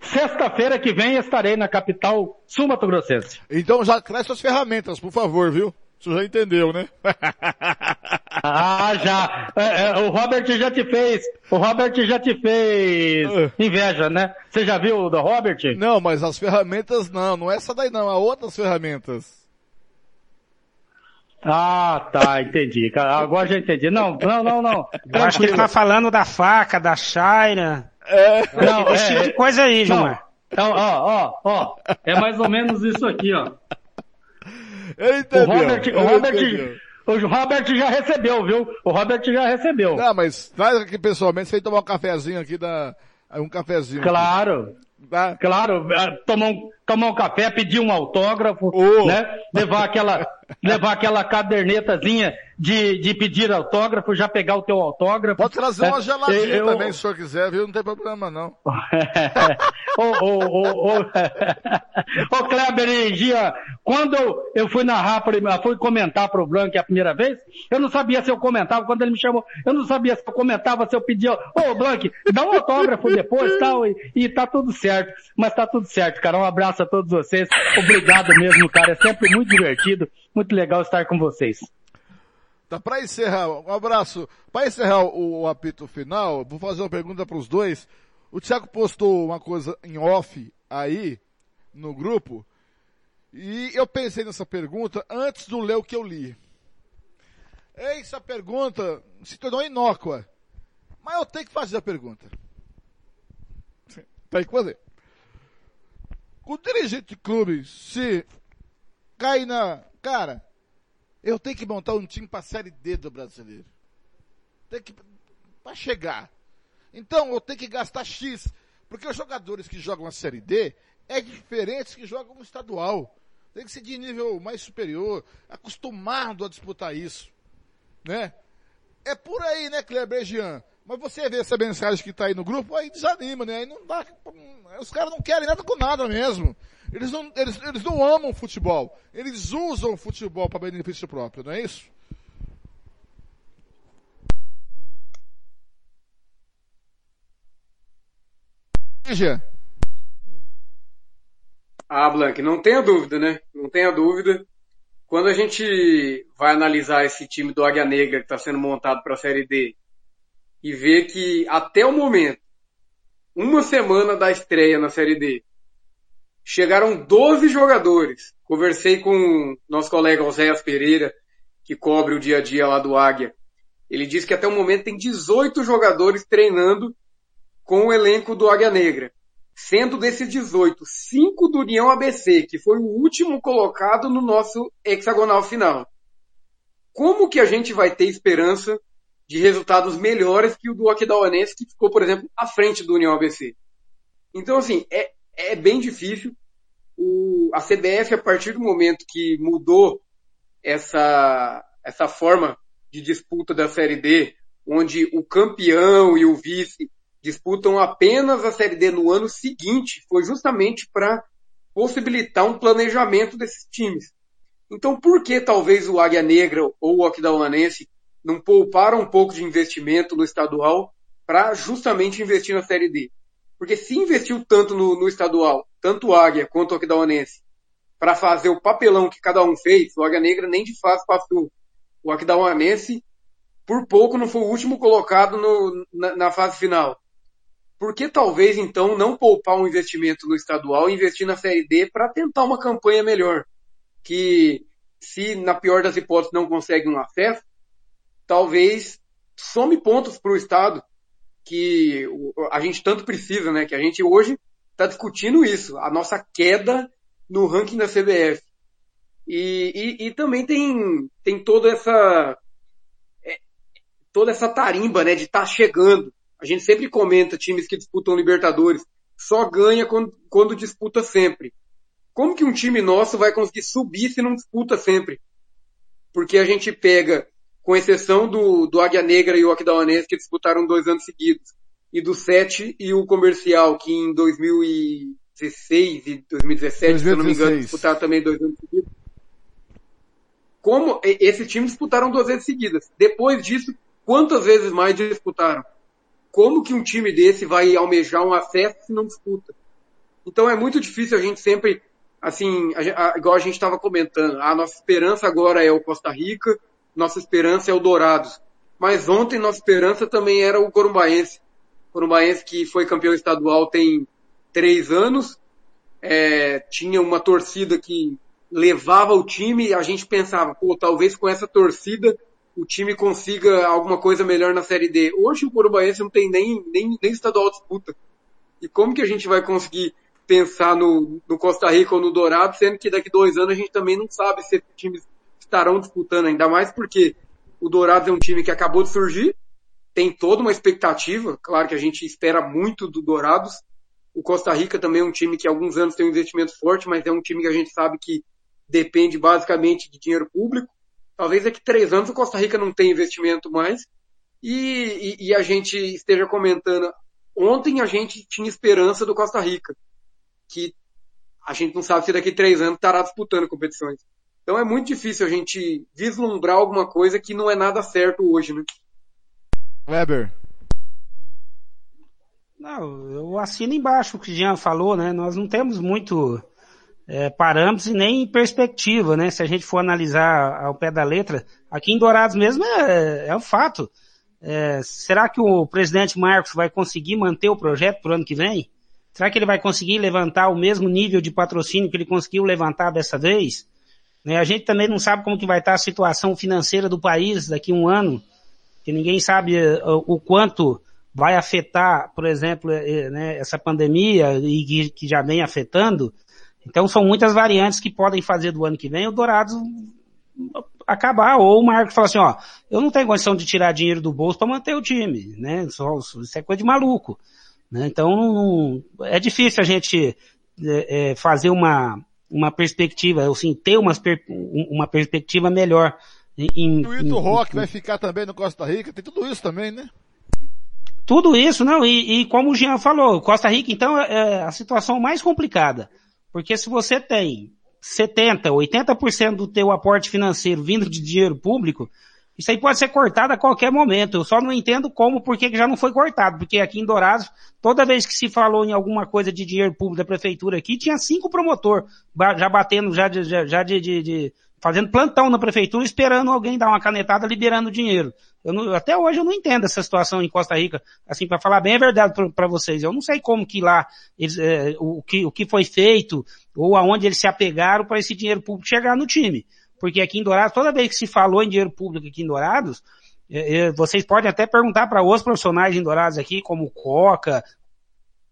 Speaker 3: Sexta-feira que vem estarei na capital sul-mato-grossense.
Speaker 2: Então já traz suas ferramentas, por favor, viu? Você já entendeu, né?
Speaker 3: ah, já. É, é, o Robert já te fez. O Robert já te fez ah. inveja, né? Você já viu o do Robert?
Speaker 2: Não, mas as ferramentas não. Não é essa daí não. Há outras ferramentas.
Speaker 3: Ah, tá, entendi. Agora já entendi. Não, não, não, não.
Speaker 5: Eu acho que ele tá falando da faca, da Shaira. É. Não, esse é, tipo de coisa aí, Gilmar.
Speaker 3: Então, ó, ó, ó. É mais ou menos isso aqui, ó.
Speaker 2: Ele entendeu.
Speaker 3: O Robert, o Robert, o Robert já recebeu, viu? O Robert já recebeu.
Speaker 2: Não, mas traz aqui pessoalmente, você tomar um cafezinho aqui da, um cafezinho.
Speaker 3: Claro. Aqui. Tá? Claro, é, tomar um, tomar um café, pedir um autógrafo, oh. né? Levar aquela, levar aquela cadernetazinha de, de pedir autógrafo, já pegar o teu autógrafo.
Speaker 2: Pode trazer uma é, geladinha eu, também, se o senhor quiser, viu? Não tem problema, não.
Speaker 3: ô, ô, ô, ô, Kleber Energia, quando eu fui narrar, fui comentar pro Blanc a primeira vez, eu não sabia se eu comentava, quando ele me chamou, eu não sabia se eu comentava, se eu pedia, ô, Blanc, dá um autógrafo depois, tal, e, e tá tudo certo. Mas tá tudo certo, cara. Um abraço a todos vocês. Obrigado mesmo, cara. É sempre muito divertido, muito legal estar com vocês.
Speaker 2: Tá, para encerrar, um abraço. Para encerrar o, o, apito final, vou fazer uma pergunta para os dois. O Thiago postou uma coisa em off aí, no grupo, e eu pensei nessa pergunta antes do ler o que eu li. Essa pergunta se tornou inócua. Mas eu tenho que fazer a pergunta. Tem que fazer. O dirigente de clube, se cai na. Cara, eu tenho que montar um time para a Série D do brasileiro. Tem que. para chegar. Então eu tenho que gastar X. Porque os jogadores que jogam a Série D é diferente que jogam no estadual. Tem que ser de nível mais superior, acostumado a disputar isso. Né? É por aí, né, Kleber Jean? Mas você vê essa mensagem que está aí no grupo, aí desanima, né? Aí não dá. Os caras não querem nada com nada mesmo. Eles não, eles, eles não amam futebol. Eles usam o futebol para benefício próprio, não é isso?
Speaker 6: Ah, Blank, não tenha dúvida, né? Não tenha dúvida. Quando a gente vai analisar esse time do Águia Negra que está sendo montado para a Série D e ver que até o momento, uma semana da estreia na Série D, chegaram 12 jogadores. Conversei com nosso colega Oséias Pereira, que cobre o dia a dia lá do Águia. Ele disse que até o momento tem 18 jogadores treinando com o elenco do Águia Negra. Sendo desses 18, 5 do União ABC, que foi o último colocado no nosso hexagonal final. Como que a gente vai ter esperança de resultados melhores que o do Aquidauanense, que ficou, por exemplo, à frente do União ABC. Então, assim, é, é bem difícil. O, a CBF, a partir do momento que mudou essa, essa forma de disputa da Série D, onde o campeão e o vice disputam apenas a Série D no ano seguinte, foi justamente para possibilitar um planejamento desses times. Então, por que talvez o Águia Negra ou o Aquidauanense não pouparam um pouco de investimento no estadual para justamente investir na Série D. Porque se investiu tanto no, no estadual, tanto o Águia quanto o Aquidauanense, para fazer o papelão que cada um fez, o Águia Negra nem de fácil passou. O Aquidauanense, por pouco, não foi o último colocado no, na, na fase final. Por que talvez então não poupar um investimento no estadual e investir na Série D para tentar uma campanha melhor? Que se na pior das hipóteses não consegue um acesso, talvez some pontos para o Estado que a gente tanto precisa, né? Que a gente hoje está discutindo isso, a nossa queda no ranking da CBF. E, e, e também tem, tem toda essa é, toda essa tarimba, né, de estar tá chegando. A gente sempre comenta times que disputam Libertadores, só ganha quando, quando disputa sempre. Como que um time nosso vai conseguir subir se não disputa sempre? Porque a gente pega, com exceção do, do Águia Negra e o Aquidauanense, que disputaram dois anos seguidos, e do Sete e o Comercial, que em 2016 e 2017, 2016. se eu não me engano, disputaram também dois anos seguidos. Como esse time disputaram duas vezes seguidas. Depois disso, quantas vezes mais disputaram? Como que um time desse vai almejar um acesso se não disputa? Então é muito difícil a gente sempre assim, a, a, igual a gente estava comentando, a nossa esperança agora é o Costa Rica, nossa esperança é o Dourados. Mas ontem nossa esperança também era o Corumbaense. Corumbaense que foi campeão estadual tem três anos, é, tinha uma torcida que levava o time a gente pensava, pô, talvez com essa torcida o time consiga alguma coisa melhor na Série D. Hoje o Corumbaense não tem nem, nem, nem estadual disputa. E como que a gente vai conseguir pensar no, no Costa Rica ou no Dourado, sendo que daqui dois anos a gente também não sabe se times estarão disputando, ainda mais porque o Dourados é um time que acabou de surgir, tem toda uma expectativa, claro que a gente espera muito do Dourados. O Costa Rica também é um time que há alguns anos tem um investimento forte, mas é um time que a gente sabe que depende basicamente de dinheiro público. Talvez daqui três anos o Costa Rica não tenha investimento mais. E, e, e a gente esteja comentando. Ontem a gente tinha esperança do Costa Rica que a gente não sabe se daqui três anos estará disputando competições. Então é muito difícil a gente vislumbrar alguma coisa que não é nada certo hoje, né?
Speaker 2: Weber.
Speaker 5: Não, eu assino embaixo o que o Jean falou, né? Nós não temos muito é, parâmetros e nem perspectiva, né? Se a gente for analisar ao pé da letra, aqui em Dourados mesmo é, é um fato. É, será que o presidente Marcos vai conseguir manter o projeto para o ano que vem? Será que ele vai conseguir levantar o mesmo nível de patrocínio que ele conseguiu levantar dessa vez? Né, a gente também não sabe como que vai estar a situação financeira do país daqui a um ano, que ninguém sabe eh, o quanto vai afetar, por exemplo, eh, eh, né, essa pandemia e que já vem afetando. Então são muitas variantes que podem fazer do ano que vem o Dourados acabar, ou o Marcos falar assim, ó, eu não tenho condição de tirar dinheiro do bolso para manter o time, né? Isso é coisa de maluco. Né? Então, é difícil a gente é, fazer uma, uma perspectiva, assim, ter uma, uma perspectiva melhor.
Speaker 2: Em, o Ito Rock vai ficar também no Costa Rica, tem tudo isso também, né?
Speaker 5: Tudo isso, não, e, e como o Jean falou, Costa Rica então é, é a situação mais complicada. Porque se você tem 70, 80% do teu aporte financeiro vindo de dinheiro público, isso aí pode ser cortado a qualquer momento. Eu só não entendo como, porque já não foi cortado. Porque aqui em Dourados, toda vez que se falou em alguma coisa de dinheiro público da prefeitura aqui, tinha cinco promotor já batendo, já de, já de, de, de fazendo plantão na prefeitura, esperando alguém dar uma canetada, liberando dinheiro. Não, até hoje eu não entendo essa situação em Costa Rica. Assim, para falar bem a verdade para vocês, eu não sei como que lá eles, é, o, que, o que foi feito ou aonde eles se apegaram para esse dinheiro público chegar no time porque aqui em Dourados, toda vez que se falou em dinheiro público aqui em Dourados, é, é, vocês podem até perguntar para os profissionais em Dourados aqui, como o Coca,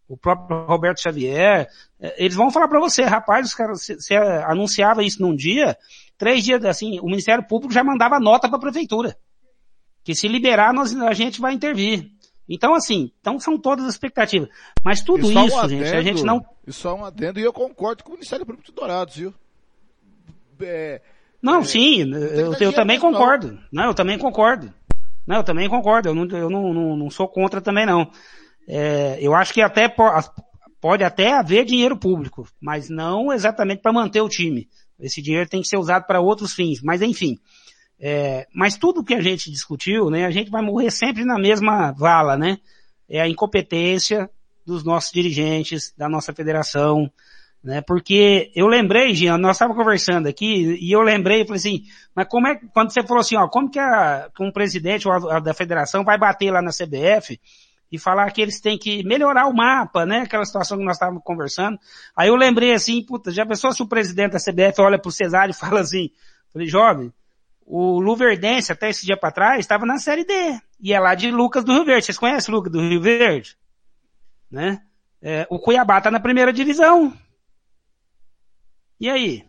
Speaker 5: o próprio Roberto Xavier, é, eles vão falar para você, rapaz, os caras, você anunciava isso num dia, três dias assim, o Ministério Público já mandava nota para a prefeitura. Que se liberar, nós, a gente vai intervir. Então, assim, então são todas as expectativas. Mas tudo isso, um adendo, gente, a gente não.
Speaker 2: Isso é um adendo e eu concordo com o Ministério Público de Dourados, viu?
Speaker 5: É, não, é, sim, eu, eu também concordo. Não. não, eu também concordo. Não, eu também concordo. Eu não, eu não, não, não sou contra também não. É, eu acho que até pode até haver dinheiro público, mas não exatamente para manter o time. Esse dinheiro tem que ser usado para outros fins. Mas enfim. É, mas tudo que a gente discutiu, né, a gente vai morrer sempre na mesma vala, né? É a incompetência dos nossos dirigentes, da nossa federação, né? Porque eu lembrei, Jean, nós estávamos conversando aqui, e eu lembrei, falei assim, mas como é, quando você falou assim, ó, como que, a, um presidente da federação vai bater lá na CBF e falar que eles têm que melhorar o mapa, né? Aquela situação que nós estávamos conversando. Aí eu lembrei assim, puta, já pensou se o presidente da CBF olha pro Cesário e fala assim, Falei, jovem, o Luverdense, até esse dia para trás, estava na Série D. E é lá de Lucas do Rio Verde. Vocês conhecem Lucas do Rio Verde? Né? É, o Cuiabá está na primeira divisão. E aí?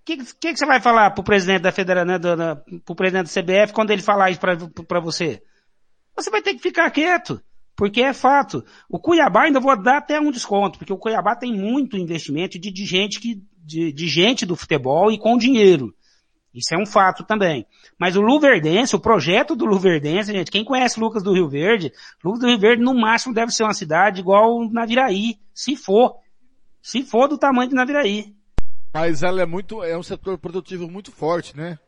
Speaker 5: O que, que, que, você vai falar pro presidente da federação, né, do, pro presidente do CBF quando ele falar isso para você? Você vai ter que ficar quieto. Porque é fato. O Cuiabá ainda vou dar até um desconto, porque o Cuiabá tem muito investimento de, de gente que, de, de gente do futebol e com dinheiro. Isso é um fato também. Mas o Luverdense, o projeto do Luverdense, gente, quem conhece Lucas do Rio Verde, Lucas do Rio Verde no máximo deve ser uma cidade igual Naviraí, se for. Se for do tamanho de Naviraí.
Speaker 2: Mas ela é muito, é um setor produtivo muito forte, né?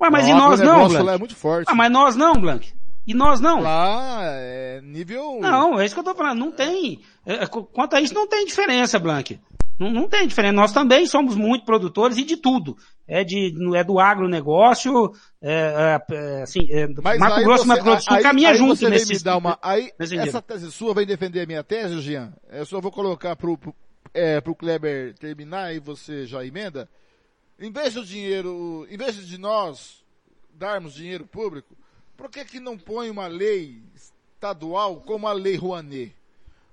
Speaker 5: Ué, mas e nós não, Blanc?
Speaker 2: é muito forte.
Speaker 5: Ah, mas nós não, Blank. E nós não.
Speaker 2: Lá é nível.
Speaker 5: Não, é isso que eu tô falando. Não tem. É, é quanto a isso, não tem diferença, Blank. Não, não tem diferença. Nós também somos muito produtores e de tudo. É de, é do agronegócio, é, é, é assim, é,
Speaker 2: Mas
Speaker 5: Mato Grosso e Mato Grosso Sul caminha
Speaker 2: aí
Speaker 5: junto
Speaker 2: você
Speaker 5: nesse,
Speaker 2: me dar uma, aí, essa tese sua vai defender a minha tese, Jean? Eu só vou colocar pro, pro, é, pro Kleber terminar e você já emenda. Em vez do dinheiro, em vez de nós darmos dinheiro público, por que que não põe uma lei estadual como a Lei Rouanet?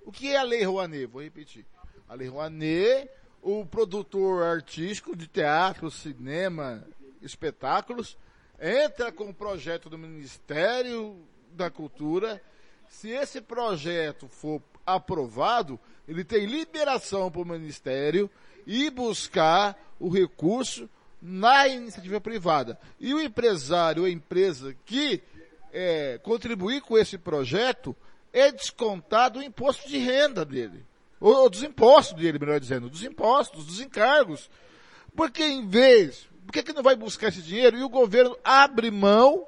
Speaker 2: O que é a Lei Rouanet? Vou repetir. A Lei Rouanet, o produtor artístico de teatro, cinema, espetáculos, entra com o projeto do Ministério da Cultura. Se esse projeto for aprovado, ele tem liberação para o Ministério e buscar o recurso na iniciativa privada. E o empresário, a empresa que é, contribuir com esse projeto, é descontado o imposto de renda dele. Ou, ou dos impostos dele, melhor dizendo, dos impostos, dos encargos. Porque em vez, por que, que não vai buscar esse dinheiro e o governo abre mão,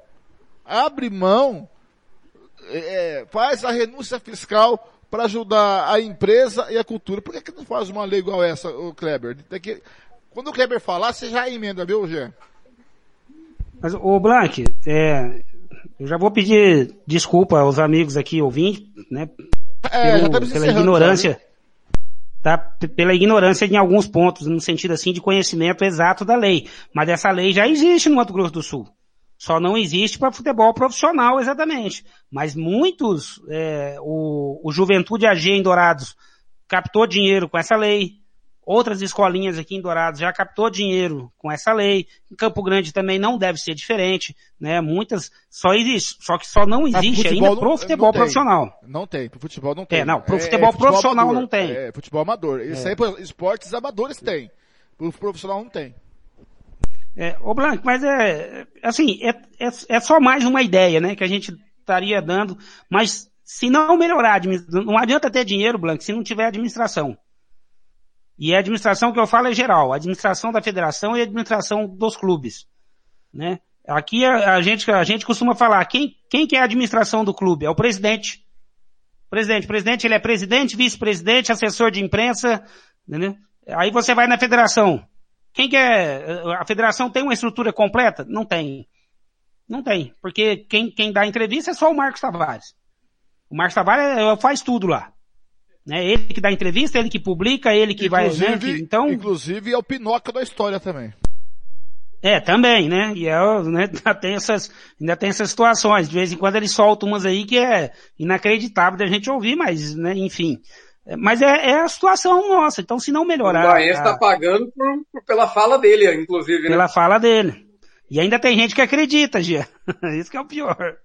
Speaker 2: abre mão, é, faz a renúncia fiscal para ajudar a empresa e a cultura. Por que, que não faz uma lei igual essa, o Kleber? Que, quando o Kleber falar, você já emenda, viu, Gê?
Speaker 5: Mas, o Blank, é, eu já vou pedir desculpa aos amigos aqui ouvintes, né? É, pelo, pela ignorância. Já, tá? Pela ignorância em alguns pontos, no sentido assim de conhecimento exato da lei. Mas essa lei já existe no Mato Grosso do Sul. Só não existe para futebol profissional exatamente. Mas muitos, é, o, o Juventude AG em Dourados captou dinheiro com essa lei. Outras escolinhas aqui em Dourados já captou dinheiro com essa lei. Em Campo Grande também não deve ser diferente, né? Muitas só existe, só que só não existe ainda não, pro futebol
Speaker 2: não
Speaker 5: profissional.
Speaker 2: Não tem, pro futebol não tem.
Speaker 5: É, não, pro é, futebol, é, futebol profissional
Speaker 2: amador.
Speaker 5: não tem.
Speaker 2: É, futebol amador. Isso é. aí, esportes amadores tem. Pro profissional não tem.
Speaker 5: É, ô Blanco, mas é, assim, é, é, é só mais uma ideia, né, que a gente estaria dando, mas se não melhorar, não adianta ter dinheiro, Blanco, se não tiver administração. E a administração que eu falo é geral, a administração da federação e a administração dos clubes, né? Aqui a, a gente, a gente costuma falar, quem, quem que é a administração do clube? É o presidente. Presidente, presidente, ele é presidente, vice-presidente, assessor de imprensa, entendeu? Aí você vai na federação. Quem que é, a federação tem uma estrutura completa? Não tem. Não tem, porque quem, quem dá entrevista é só o Marcos Tavares. O Marcos Tavares é, faz tudo lá. Né? Ele que dá entrevista, ele que publica, ele que inclusive, vai, né? Então.
Speaker 2: Inclusive é o Pinóquio da história também.
Speaker 5: É, também, né? E é, né, ainda tem essas, ainda tem essas situações. De vez em quando ele solta umas aí que é inacreditável da gente ouvir, mas, né, enfim. Mas é, é a situação nossa. Então, se não melhorar.
Speaker 6: O Baense está pagando por, por, pela fala dele, inclusive, né?
Speaker 5: Pela fala dele. E ainda tem gente que acredita, Gia. Isso que é o pior.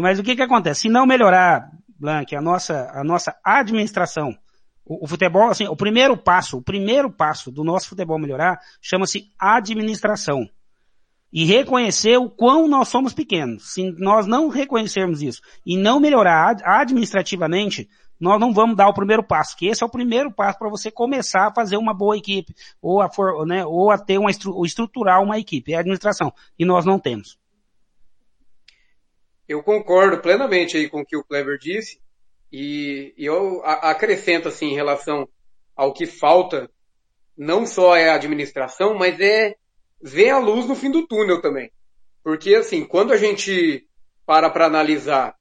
Speaker 5: Mas o que que acontece? Se não melhorar Blank, a nossa, a nossa administração. O, o, futebol, assim, o primeiro passo, o primeiro passo do nosso futebol melhorar chama-se administração. E reconhecer o quão nós somos pequenos. Se nós não reconhecermos isso e não melhorar administrativamente, nós não vamos dar o primeiro passo, que esse é o primeiro passo para você começar a fazer uma boa equipe, ou a, for, né, ou a ter uma, ou estruturar uma equipe, é a administração. E nós não temos.
Speaker 6: Eu concordo plenamente aí com o que o Kleber disse e, e eu acrescento assim em relação ao que falta, não só é a administração, mas é ver a luz no fim do túnel também. Porque assim, quando a gente para para analisar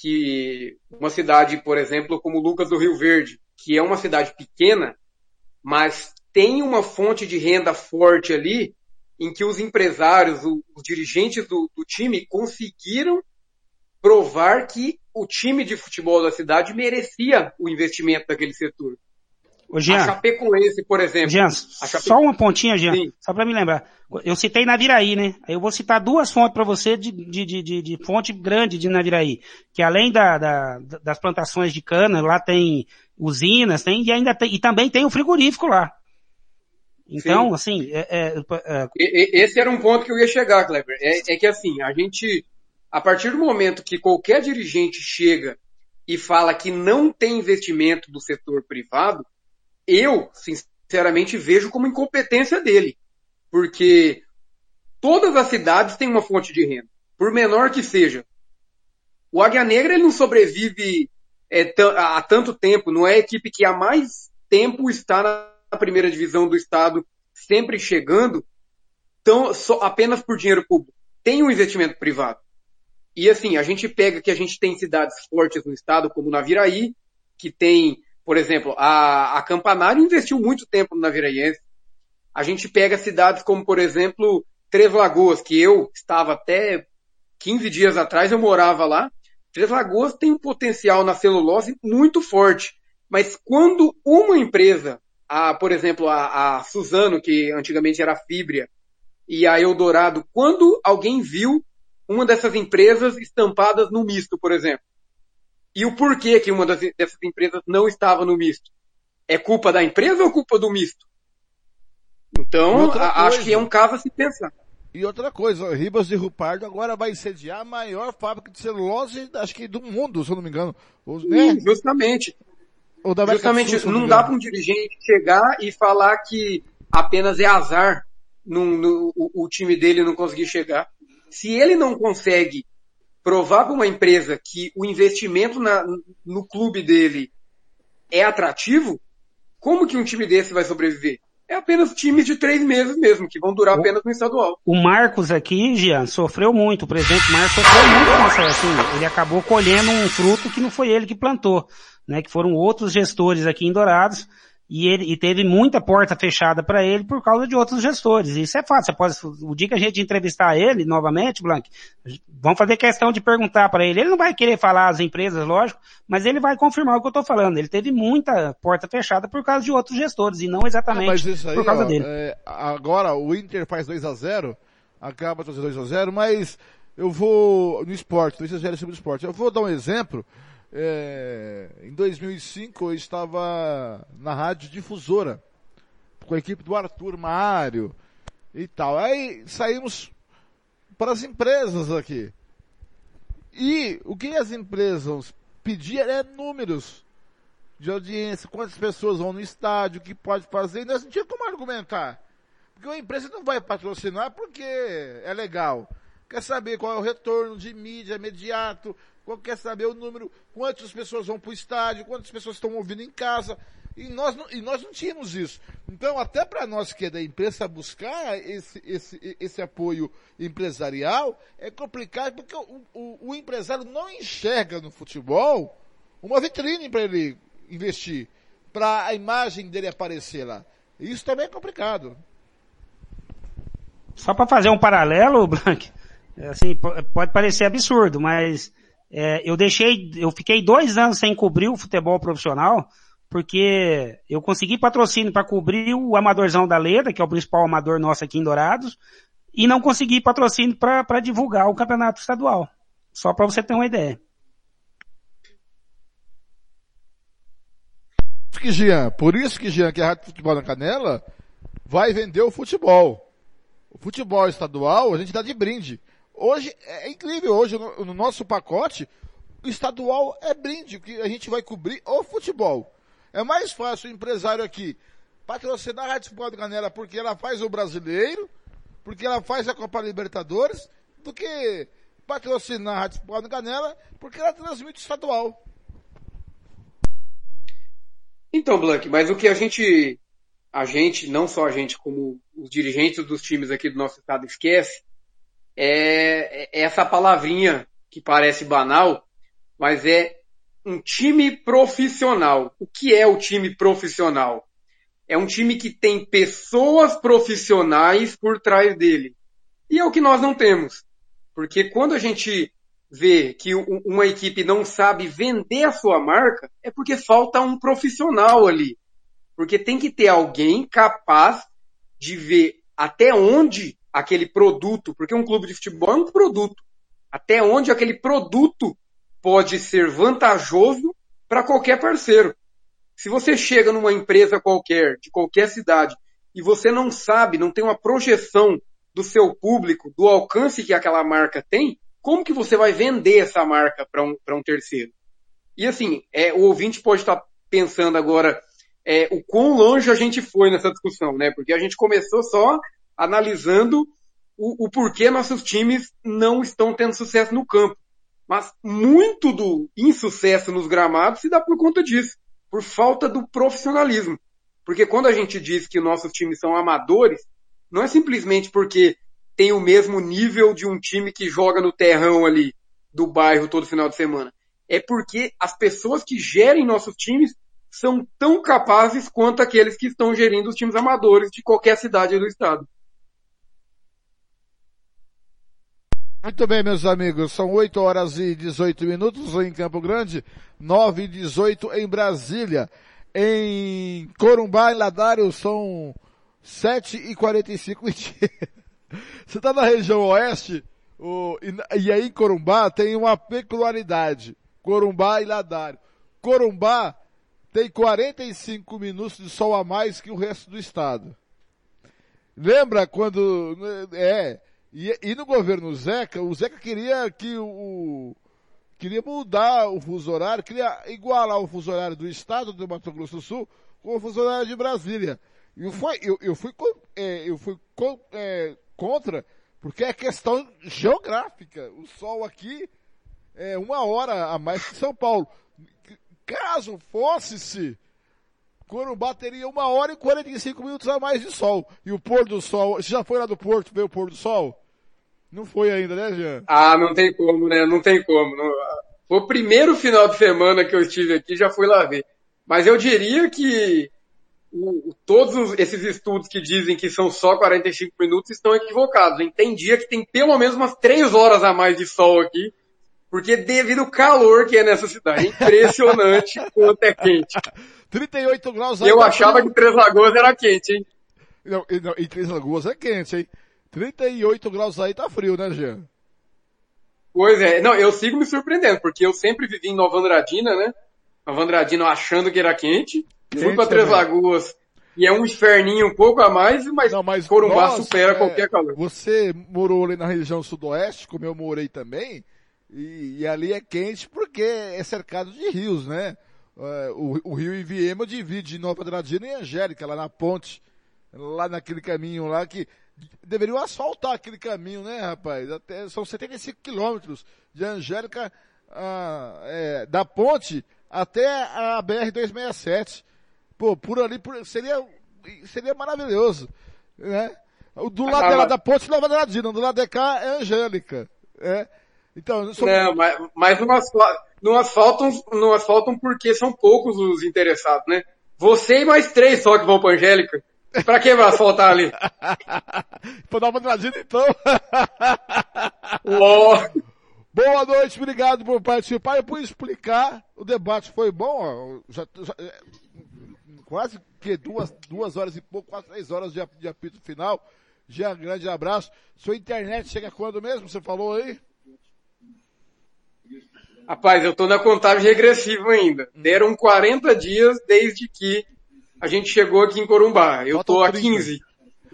Speaker 6: que uma cidade, por exemplo, como Lucas do Rio Verde, que é uma cidade pequena, mas tem uma fonte de renda forte ali, em que os empresários, os dirigentes do, do time conseguiram provar que o time de futebol da cidade merecia o investimento daquele setor.
Speaker 5: Ô, Jean,
Speaker 6: a Chapecoense, por exemplo.
Speaker 5: Jean, Chape... só uma pontinha, Jean, Sim. só para me lembrar. Eu citei Naviraí, né? Eu vou citar duas fontes para você de, de, de, de, fonte grande de Naviraí. Que além da, da, das plantações de cana, lá tem usinas, tem, e ainda tem, e também tem o frigorífico lá. Então, Sim. assim, é, é,
Speaker 6: é... esse era um ponto que eu ia chegar, Kleber. É, é que assim, a gente, a partir do momento que qualquer dirigente chega e fala que não tem investimento do setor privado, eu, sinceramente, vejo como incompetência dele. Porque todas as cidades têm uma fonte de renda, por menor que seja. O Águia Negra ele não sobrevive é, há tanto tempo, não é a equipe que há mais tempo está na primeira divisão do estado, sempre chegando, tão, só, apenas por dinheiro público. Tem um investimento privado. E assim, a gente pega que a gente tem cidades fortes no estado, como Naviraí, que tem por exemplo, a, a Campanário investiu muito tempo no Naviraense. A gente pega cidades como, por exemplo, Três Lagoas, que eu estava até 15 dias atrás, eu morava lá. Três Lagoas tem um potencial na celulose muito forte. Mas quando uma empresa, a, por exemplo, a, a Suzano, que antigamente era a Fibria, e a Eldorado, quando alguém viu uma dessas empresas estampadas no misto, por exemplo, e o porquê que uma das, dessas empresas não estava no misto? É culpa da empresa ou culpa do misto? Então, a, acho que é um caso a se pensar.
Speaker 2: E outra coisa, Ribas de Rupardo agora vai sediar a maior fábrica de celulose, acho que do mundo, se eu não me engano.
Speaker 6: Né? Sim, justamente. justamente, Sul, não, não dá para um dirigente chegar e falar que apenas é azar no, no, o, o time dele não conseguir chegar. Se ele não consegue provar para uma empresa que o investimento na, no clube dele é atrativo, como que um time desse vai sobreviver? É apenas times de três meses mesmo, que vão durar apenas no estadual.
Speaker 5: O Marcos aqui, Jean, sofreu muito. O presidente Marcos sofreu muito nessa, assim, ele acabou colhendo um fruto que não foi ele que plantou, né? Que foram outros gestores aqui em Dourados e ele e teve muita porta fechada para ele por causa de outros gestores. Isso é fácil. Você pode, o dia que a gente entrevistar ele novamente, Blank, vamos fazer questão de perguntar para ele. Ele não vai querer falar as empresas, lógico, mas ele vai confirmar o que eu estou falando. Ele teve muita porta fechada por causa de outros gestores e não exatamente aí, por causa ó, dele.
Speaker 2: É, agora o Inter faz 2 a 0 acaba fazendo 2 a 0 mas eu vou no esporte, 2 a 0 em cima do esporte. Eu vou dar um exemplo é, em 2005 eu estava na rádio difusora com a equipe do Arthur Mário e tal. Aí saímos para as empresas aqui. E o que as empresas pediam é números de audiência, quantas pessoas vão no estádio, o que pode fazer, e nós não tinha como argumentar. Porque a empresa não vai patrocinar porque é legal. Quer saber qual é o retorno de mídia imediato, quer saber o número, quantas pessoas vão para o estádio, quantas pessoas estão ouvindo em casa. E nós, não, e nós não tínhamos isso. Então, até para nós que é da imprensa buscar esse, esse, esse apoio empresarial, é complicado porque o, o, o empresário não enxerga no futebol uma vitrine para ele investir, para a imagem dele aparecer lá. Isso também é complicado.
Speaker 5: Só para fazer um paralelo, Blank, assim, pode parecer absurdo, mas é, eu deixei, eu fiquei dois anos sem cobrir o futebol profissional, porque eu consegui patrocínio para cobrir o Amadorzão da Leda, que é o principal amador nosso aqui em Dourados, e não consegui patrocínio para divulgar o campeonato estadual. Só para você ter uma ideia.
Speaker 2: Que, Jean, por isso que, Jean, que a Rádio Futebol na Canela vai vender o futebol. O futebol estadual a gente dá de brinde. Hoje é incrível, hoje no, no nosso pacote, o estadual é brinde, que a gente vai cobrir o futebol. É mais fácil o empresário aqui patrocinar a Rádio da Canela porque ela faz o brasileiro, porque ela faz a Copa Libertadores, do que patrocinar a Rádio da Canela porque ela transmite o estadual.
Speaker 6: Então, Blank, mas o que a gente, a gente, não só a gente, como os dirigentes dos times aqui do nosso estado esquece, é, é essa palavrinha que parece banal, mas é um time profissional. O que é o time profissional? É um time que tem pessoas profissionais por trás dele. E é o que nós não temos. Porque quando a gente vê que uma equipe não sabe vender a sua marca, é porque falta um profissional ali. Porque tem que ter alguém capaz de ver até onde aquele produto, porque um clube de futebol é um produto, até onde aquele produto pode ser vantajoso para qualquer parceiro. Se você chega numa empresa qualquer, de qualquer cidade, e você não sabe, não tem uma projeção do seu público, do alcance que aquela marca tem, como que você vai vender essa marca para um, um terceiro? E assim, é, o ouvinte pode estar tá pensando agora é, o quão longe a gente foi nessa discussão, né? Porque a gente começou só analisando o, o porquê nossos times não estão tendo sucesso no campo. Mas muito do insucesso nos gramados se dá por conta disso, por falta do profissionalismo. Porque quando a gente diz que nossos times são amadores, não é simplesmente porque tem o mesmo nível de um time que joga no terrão ali do bairro todo final de semana. É porque as pessoas que gerem nossos times são tão capazes quanto aqueles que estão gerindo os times amadores de qualquer cidade do estado.
Speaker 2: Muito bem, meus amigos, são 8 horas e 18 minutos em Campo Grande, 9 e 18 em Brasília. Em Corumbá, em Ladário, são 7 e 45 Você está na região oeste, o, e, e, aí em Corumbá tem uma peculiaridade. Corumbá e Ladário. Corumbá tem 45 minutos de sol a mais que o resto do estado. Lembra quando, é, e, e no governo Zeca, o Zeca queria que o, queria mudar o fuso horário, queria igualar o fuso horário do estado do Mato Grosso do Sul com o fuso horário de Brasília. E eu, fui, eu, eu fui, é, eu fui é, contra, porque é questão geográfica. O sol aqui é uma hora a mais que São Paulo. Caso fosse-se, Corumbá teria uma hora e 45 minutos a mais de sol. E o pôr do sol, você já foi lá do Porto ver o pôr do sol? Não foi ainda, né, Jean?
Speaker 6: Ah, não tem como, né? Não tem como. Não... Foi o primeiro final de semana que eu estive aqui, já fui lá ver. Mas eu diria que o, todos esses estudos que dizem que são só 45 minutos estão equivocados. Hein? Tem dia que tem pelo menos umas 3 horas a mais de sol aqui, porque devido ao calor que é nessa cidade. É impressionante quanto é quente.
Speaker 2: 38 graus.
Speaker 6: Eu achava que Três Lagoas era quente, hein?
Speaker 2: Não, não, em Três Lagoas é quente, hein? 38 graus aí tá frio, né, Jean?
Speaker 6: Pois é. Não, eu sigo me surpreendendo, porque eu sempre vivi em Nova Andradina, né? Nova Andradina achando que era quente. quente fui pra Três Lagoas e é um inferninho um pouco a mais, mas, não, mas Corumbá nós, supera é, qualquer calor.
Speaker 2: Você morou ali na região sudoeste, como eu morei também, e, e ali é quente porque é cercado de rios, né? Uh, o, o, rio Iviema divide Nova Andradina e Angélica, lá na ponte, lá naquele caminho lá que deveriam asfaltar aquele caminho, né, rapaz? Até, são 75 quilômetros de Angélica, ah, é, da ponte até a BR-267. Pô, por ali, por, seria, seria maravilhoso, né? Do lado dela, da ponte, Nova Andradina, do lado de cá é Angélica, é. Então,
Speaker 6: sou... Não, mas, mas não, asfaltam, não, asfaltam, não asfaltam porque são poucos os interessados, né? Você e mais três só que vão pra Angélica. Pra que vai asfaltar ali?
Speaker 2: pra dar uma trazida então. oh. Boa noite, obrigado por participar e por explicar. O debate foi bom, ó, já, já, é, quase que duas, duas horas e pouco, quase três horas de, de apito final. Já grande abraço. Sua internet chega quando mesmo? Você falou aí?
Speaker 6: Rapaz, eu tô na contagem regressiva ainda. Deram 40 dias desde que a gente chegou aqui em Corumbá. Eu tô a 15.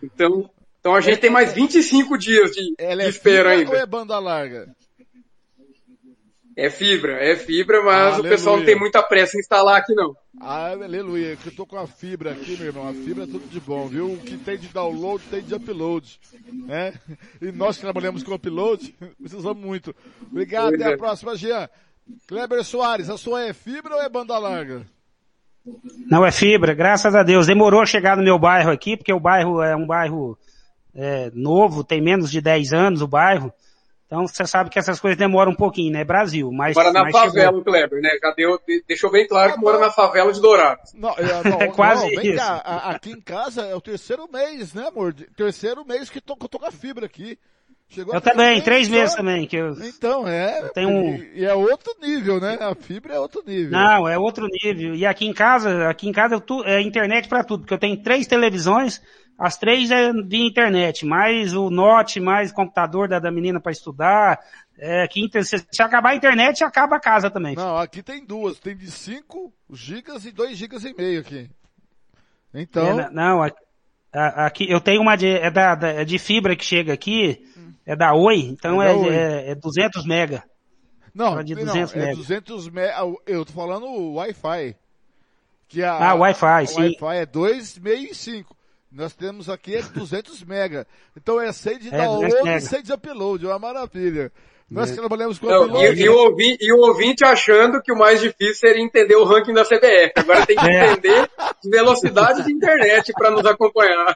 Speaker 6: Então, então a gente tem mais 25 dias de,
Speaker 2: Ela
Speaker 6: de é espera ainda.
Speaker 2: Ou é banda larga?
Speaker 6: É fibra, é fibra, mas Aleluia. o pessoal não tem muita pressa em instalar aqui não.
Speaker 2: Ah, aleluia, eu tô com a fibra aqui, meu irmão. A fibra é tudo de bom, viu? O que tem de download tem de upload, né? E nós que trabalhamos com upload, precisamos muito. Obrigado, pois até é. a próxima, Jean. Kleber Soares, a sua é fibra ou é banda larga?
Speaker 5: Não é fibra, graças a Deus. Demorou a chegar no meu bairro aqui, porque o bairro é um bairro é, novo, tem menos de 10 anos o bairro. Então você sabe que essas coisas demoram um pouquinho, né? Brasil, mas.
Speaker 6: Mora na
Speaker 5: mas
Speaker 6: favela,
Speaker 5: chegou.
Speaker 6: o Kleber, né? Já deu, deixou bem claro que mora na favela de Dourados.
Speaker 2: Não, é, não,
Speaker 5: É quase
Speaker 2: não, vem
Speaker 5: isso.
Speaker 2: cá, aqui em casa é o terceiro mês, né, amor? Terceiro mês que, tô, que eu tô com a fibra aqui. Chegou
Speaker 5: Eu
Speaker 2: três
Speaker 5: também, três
Speaker 2: só.
Speaker 5: meses também, que eu.
Speaker 2: Então, é.
Speaker 5: tenho um-
Speaker 2: E, é outro nível, né? A fibra é outro nível.
Speaker 5: Não, é outro nível. E aqui em casa, aqui em casa eu tu, é internet pra tudo, porque eu tenho três televisões, as três é de internet, mais o note, mais computador da, da menina pra estudar. É, aqui, inter- se, se acabar a internet, acaba a casa também.
Speaker 2: Não, aqui tem duas. Tem de 5 gigas e 2 gigas e meio aqui. Então,
Speaker 5: É, não, aqui eu tenho uma de, é da, da- é de fibra que chega aqui, é da Oi, então
Speaker 2: É
Speaker 5: é,
Speaker 2: Oi.
Speaker 5: é, é 200 mega.
Speaker 2: não,
Speaker 5: de
Speaker 2: não,
Speaker 5: 200
Speaker 2: é
Speaker 5: mega.
Speaker 2: 200 me... Eu tô falando o Wi-Fi. Que a,
Speaker 5: Ah, Wi-Fi, sim.
Speaker 2: Wi-Fi é 2,65. Nós temos aqui é 200 mega. Então é 100 de
Speaker 5: É, 200
Speaker 2: download e
Speaker 5: mega.
Speaker 2: 100 de upload. É uma maravilha. Nós trabalhamos com
Speaker 6: Não, e, e o ouvinte, e o ouvinte achando que o mais difícil seria entender o ranking da CBF. Agora tem que
Speaker 5: É.
Speaker 6: entender velocidade de internet para nos acompanhar.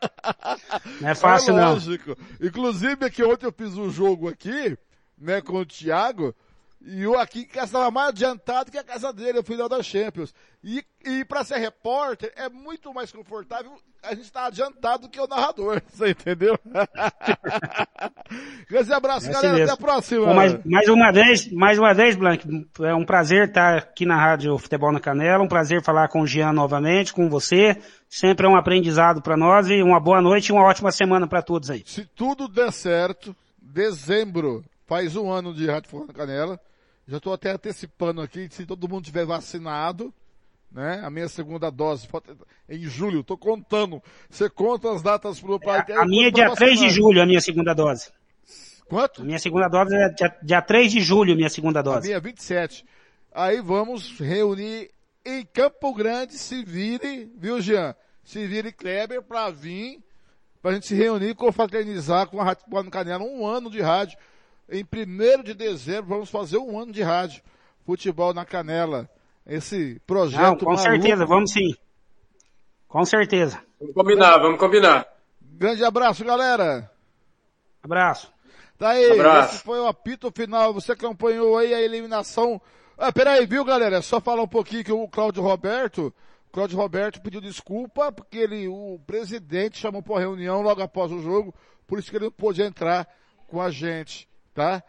Speaker 5: Não é fácil
Speaker 2: é
Speaker 5: não.
Speaker 2: lógico. Inclusive, aqui ontem eu fiz um jogo aqui, né, com o Thiago, e eu aqui em casa estava mais adiantado que a casa dele, o final da Champions. E, e para ser repórter, é muito mais confortável a gente estar adiantado que o narrador, você entendeu? Grande abraço,
Speaker 5: É
Speaker 2: galera, até a próxima.
Speaker 5: Pô, mais, mais uma vez, mais uma vez, Blank, é um prazer estar aqui na Rádio Futebol na Canela, um prazer falar com o Jean novamente, com você. Sempre é um aprendizado para nós e uma boa noite e uma ótima semana para todos aí.
Speaker 2: Se tudo der certo, dezembro faz um ano de Rádio Forró na Canela. Já estou até antecipando aqui, se todo mundo tiver vacinado, né? A minha segunda dose, em julho, tô contando. Você conta as datas pro pai.
Speaker 5: A minha é dia 3 de julho, a minha segunda dose.
Speaker 2: Quanto?
Speaker 5: A minha segunda dose é dia, dia 3 de julho, minha segunda
Speaker 2: A
Speaker 5: dose.
Speaker 2: minha é 27. Aí vamos reunir em Campo Grande, se vire, viu, Jean? Se vire Kleber pra vir, pra gente se reunir, confraternizar com a Rádio Canela, um ano de rádio. Em 1 de dezembro vamos fazer um ano de rádio. Futebol na Canela. Esse projeto
Speaker 5: Não, com
Speaker 2: maluco.
Speaker 5: certeza, vamos sim. Com certeza.
Speaker 6: Vamos combinar, vamos combinar.
Speaker 2: Grande abraço, galera.
Speaker 5: Abraço.
Speaker 2: Tá aí,
Speaker 6: Abraço.
Speaker 2: esse foi o apito final. Você acompanhou aí a eliminação. Ah, peraí, viu, galera? É só falar um pouquinho que o Cláudio Roberto, o Cláudio Roberto pediu desculpa porque ele, o presidente chamou para reunião logo após o jogo, por isso que ele não pôde entrar com a gente, tá?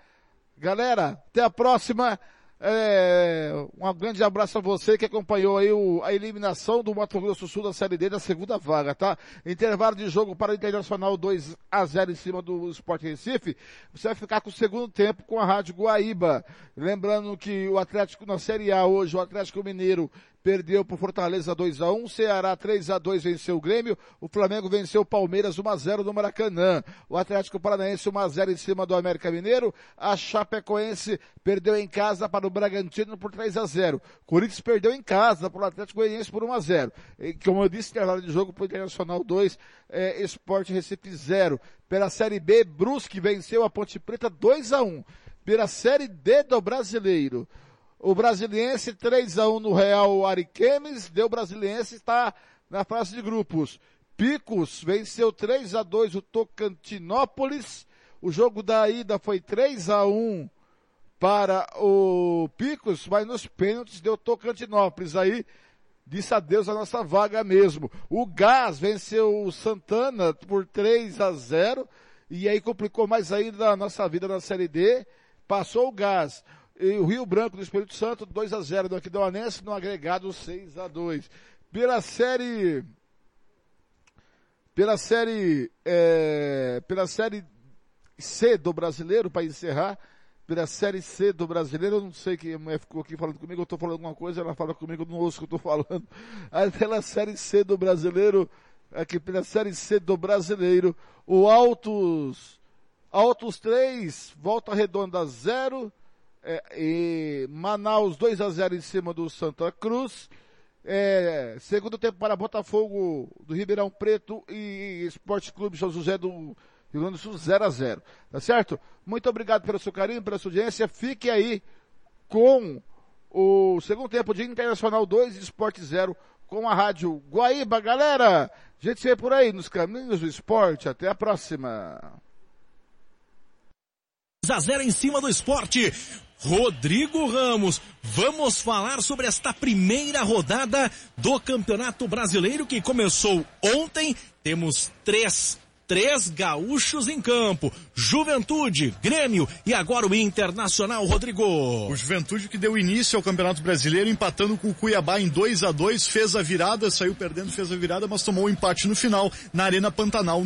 Speaker 2: Galera, até a próxima. É, um grande abraço a você que acompanhou aí o- a eliminação do Mato Grosso Sul da Série D da segunda vaga, tá? Intervalo de jogo para o Internacional 2 a 0 em cima do Sport Recife. Você vai ficar com o segundo tempo com a Rádio Guaíba. Lembrando que o Atlético na Série A hoje, o Atlético Mineiro perdeu por Fortaleza 2 a 1 Ceará 3 a 2 venceu o Grêmio, o Flamengo venceu o Palmeiras 1 a 0 no Maracanã, o Atlético Paranaense 1 a 0 em cima do América Mineiro, a Chapecoense perdeu em casa para o Bragantino por 3 a 0 Corinthians perdeu em casa para o Atlético Goianiense por 1 a 0 e, como eu disse, intervalo de jogo para o Internacional 2, é, Sport Recife 0. Pela Série B, Brusque venceu a Ponte Preta 2 a 1 Pela Série D do Brasileiro, o Brasiliense 3 a 1 no Real Ariquemes, deu Brasiliense está na fase de grupos. Picos venceu 3 a 2 o Tocantinópolis. O jogo da ida foi 3 a 1 para o Picos, mas nos pênaltis deu Tocantinópolis. Aí disse adeus à nossa vaga mesmo. O Gás venceu o Santana por 3 a 0 e aí complicou mais ainda a nossa vida na Série D. Passou o Gás. E o Rio Branco do Espírito Santo 2 a 0 no Aquidauanense, no agregado 6 a 2. Pela série pela série é, pela série C do brasileiro, para encerrar, pela série C do brasileiro, eu não sei quem mulher ficou aqui falando comigo, eu estou falando alguma coisa, ela fala comigo, eu não ouço o que eu estou falando. Aí pela série C do brasileiro, aqui pela série C do brasileiro, o Altos, Altos 3, Volta Redonda 0, é, e Manaus 2 a 0 em cima do Santa Cruz. É, segundo tempo para Botafogo do Ribeirão Preto e Esporte Clube São José do Rio Grande do Sul 0 a 0 Tá certo? Muito obrigado pelo seu carinho, pela sua audiência. Fique aí com o segundo tempo de Internacional 2 e Esporte 0 com a Rádio Guaíba. Galera, a gente se vê por aí nos caminhos do esporte. Até a próxima.
Speaker 9: a 0 em cima do esporte. Rodrigo Ramos, vamos falar sobre esta primeira rodada do Campeonato Brasileiro que começou ontem. Temos três três gaúchos em campo. Juventude, Grêmio e agora o Internacional, Rodrigo.
Speaker 10: O Juventude que deu início ao Campeonato Brasileiro empatando com o Cuiabá em 2 a 2 fez a virada, saiu perdendo, fez a virada, mas tomou o um empate no final na Arena Pantanal.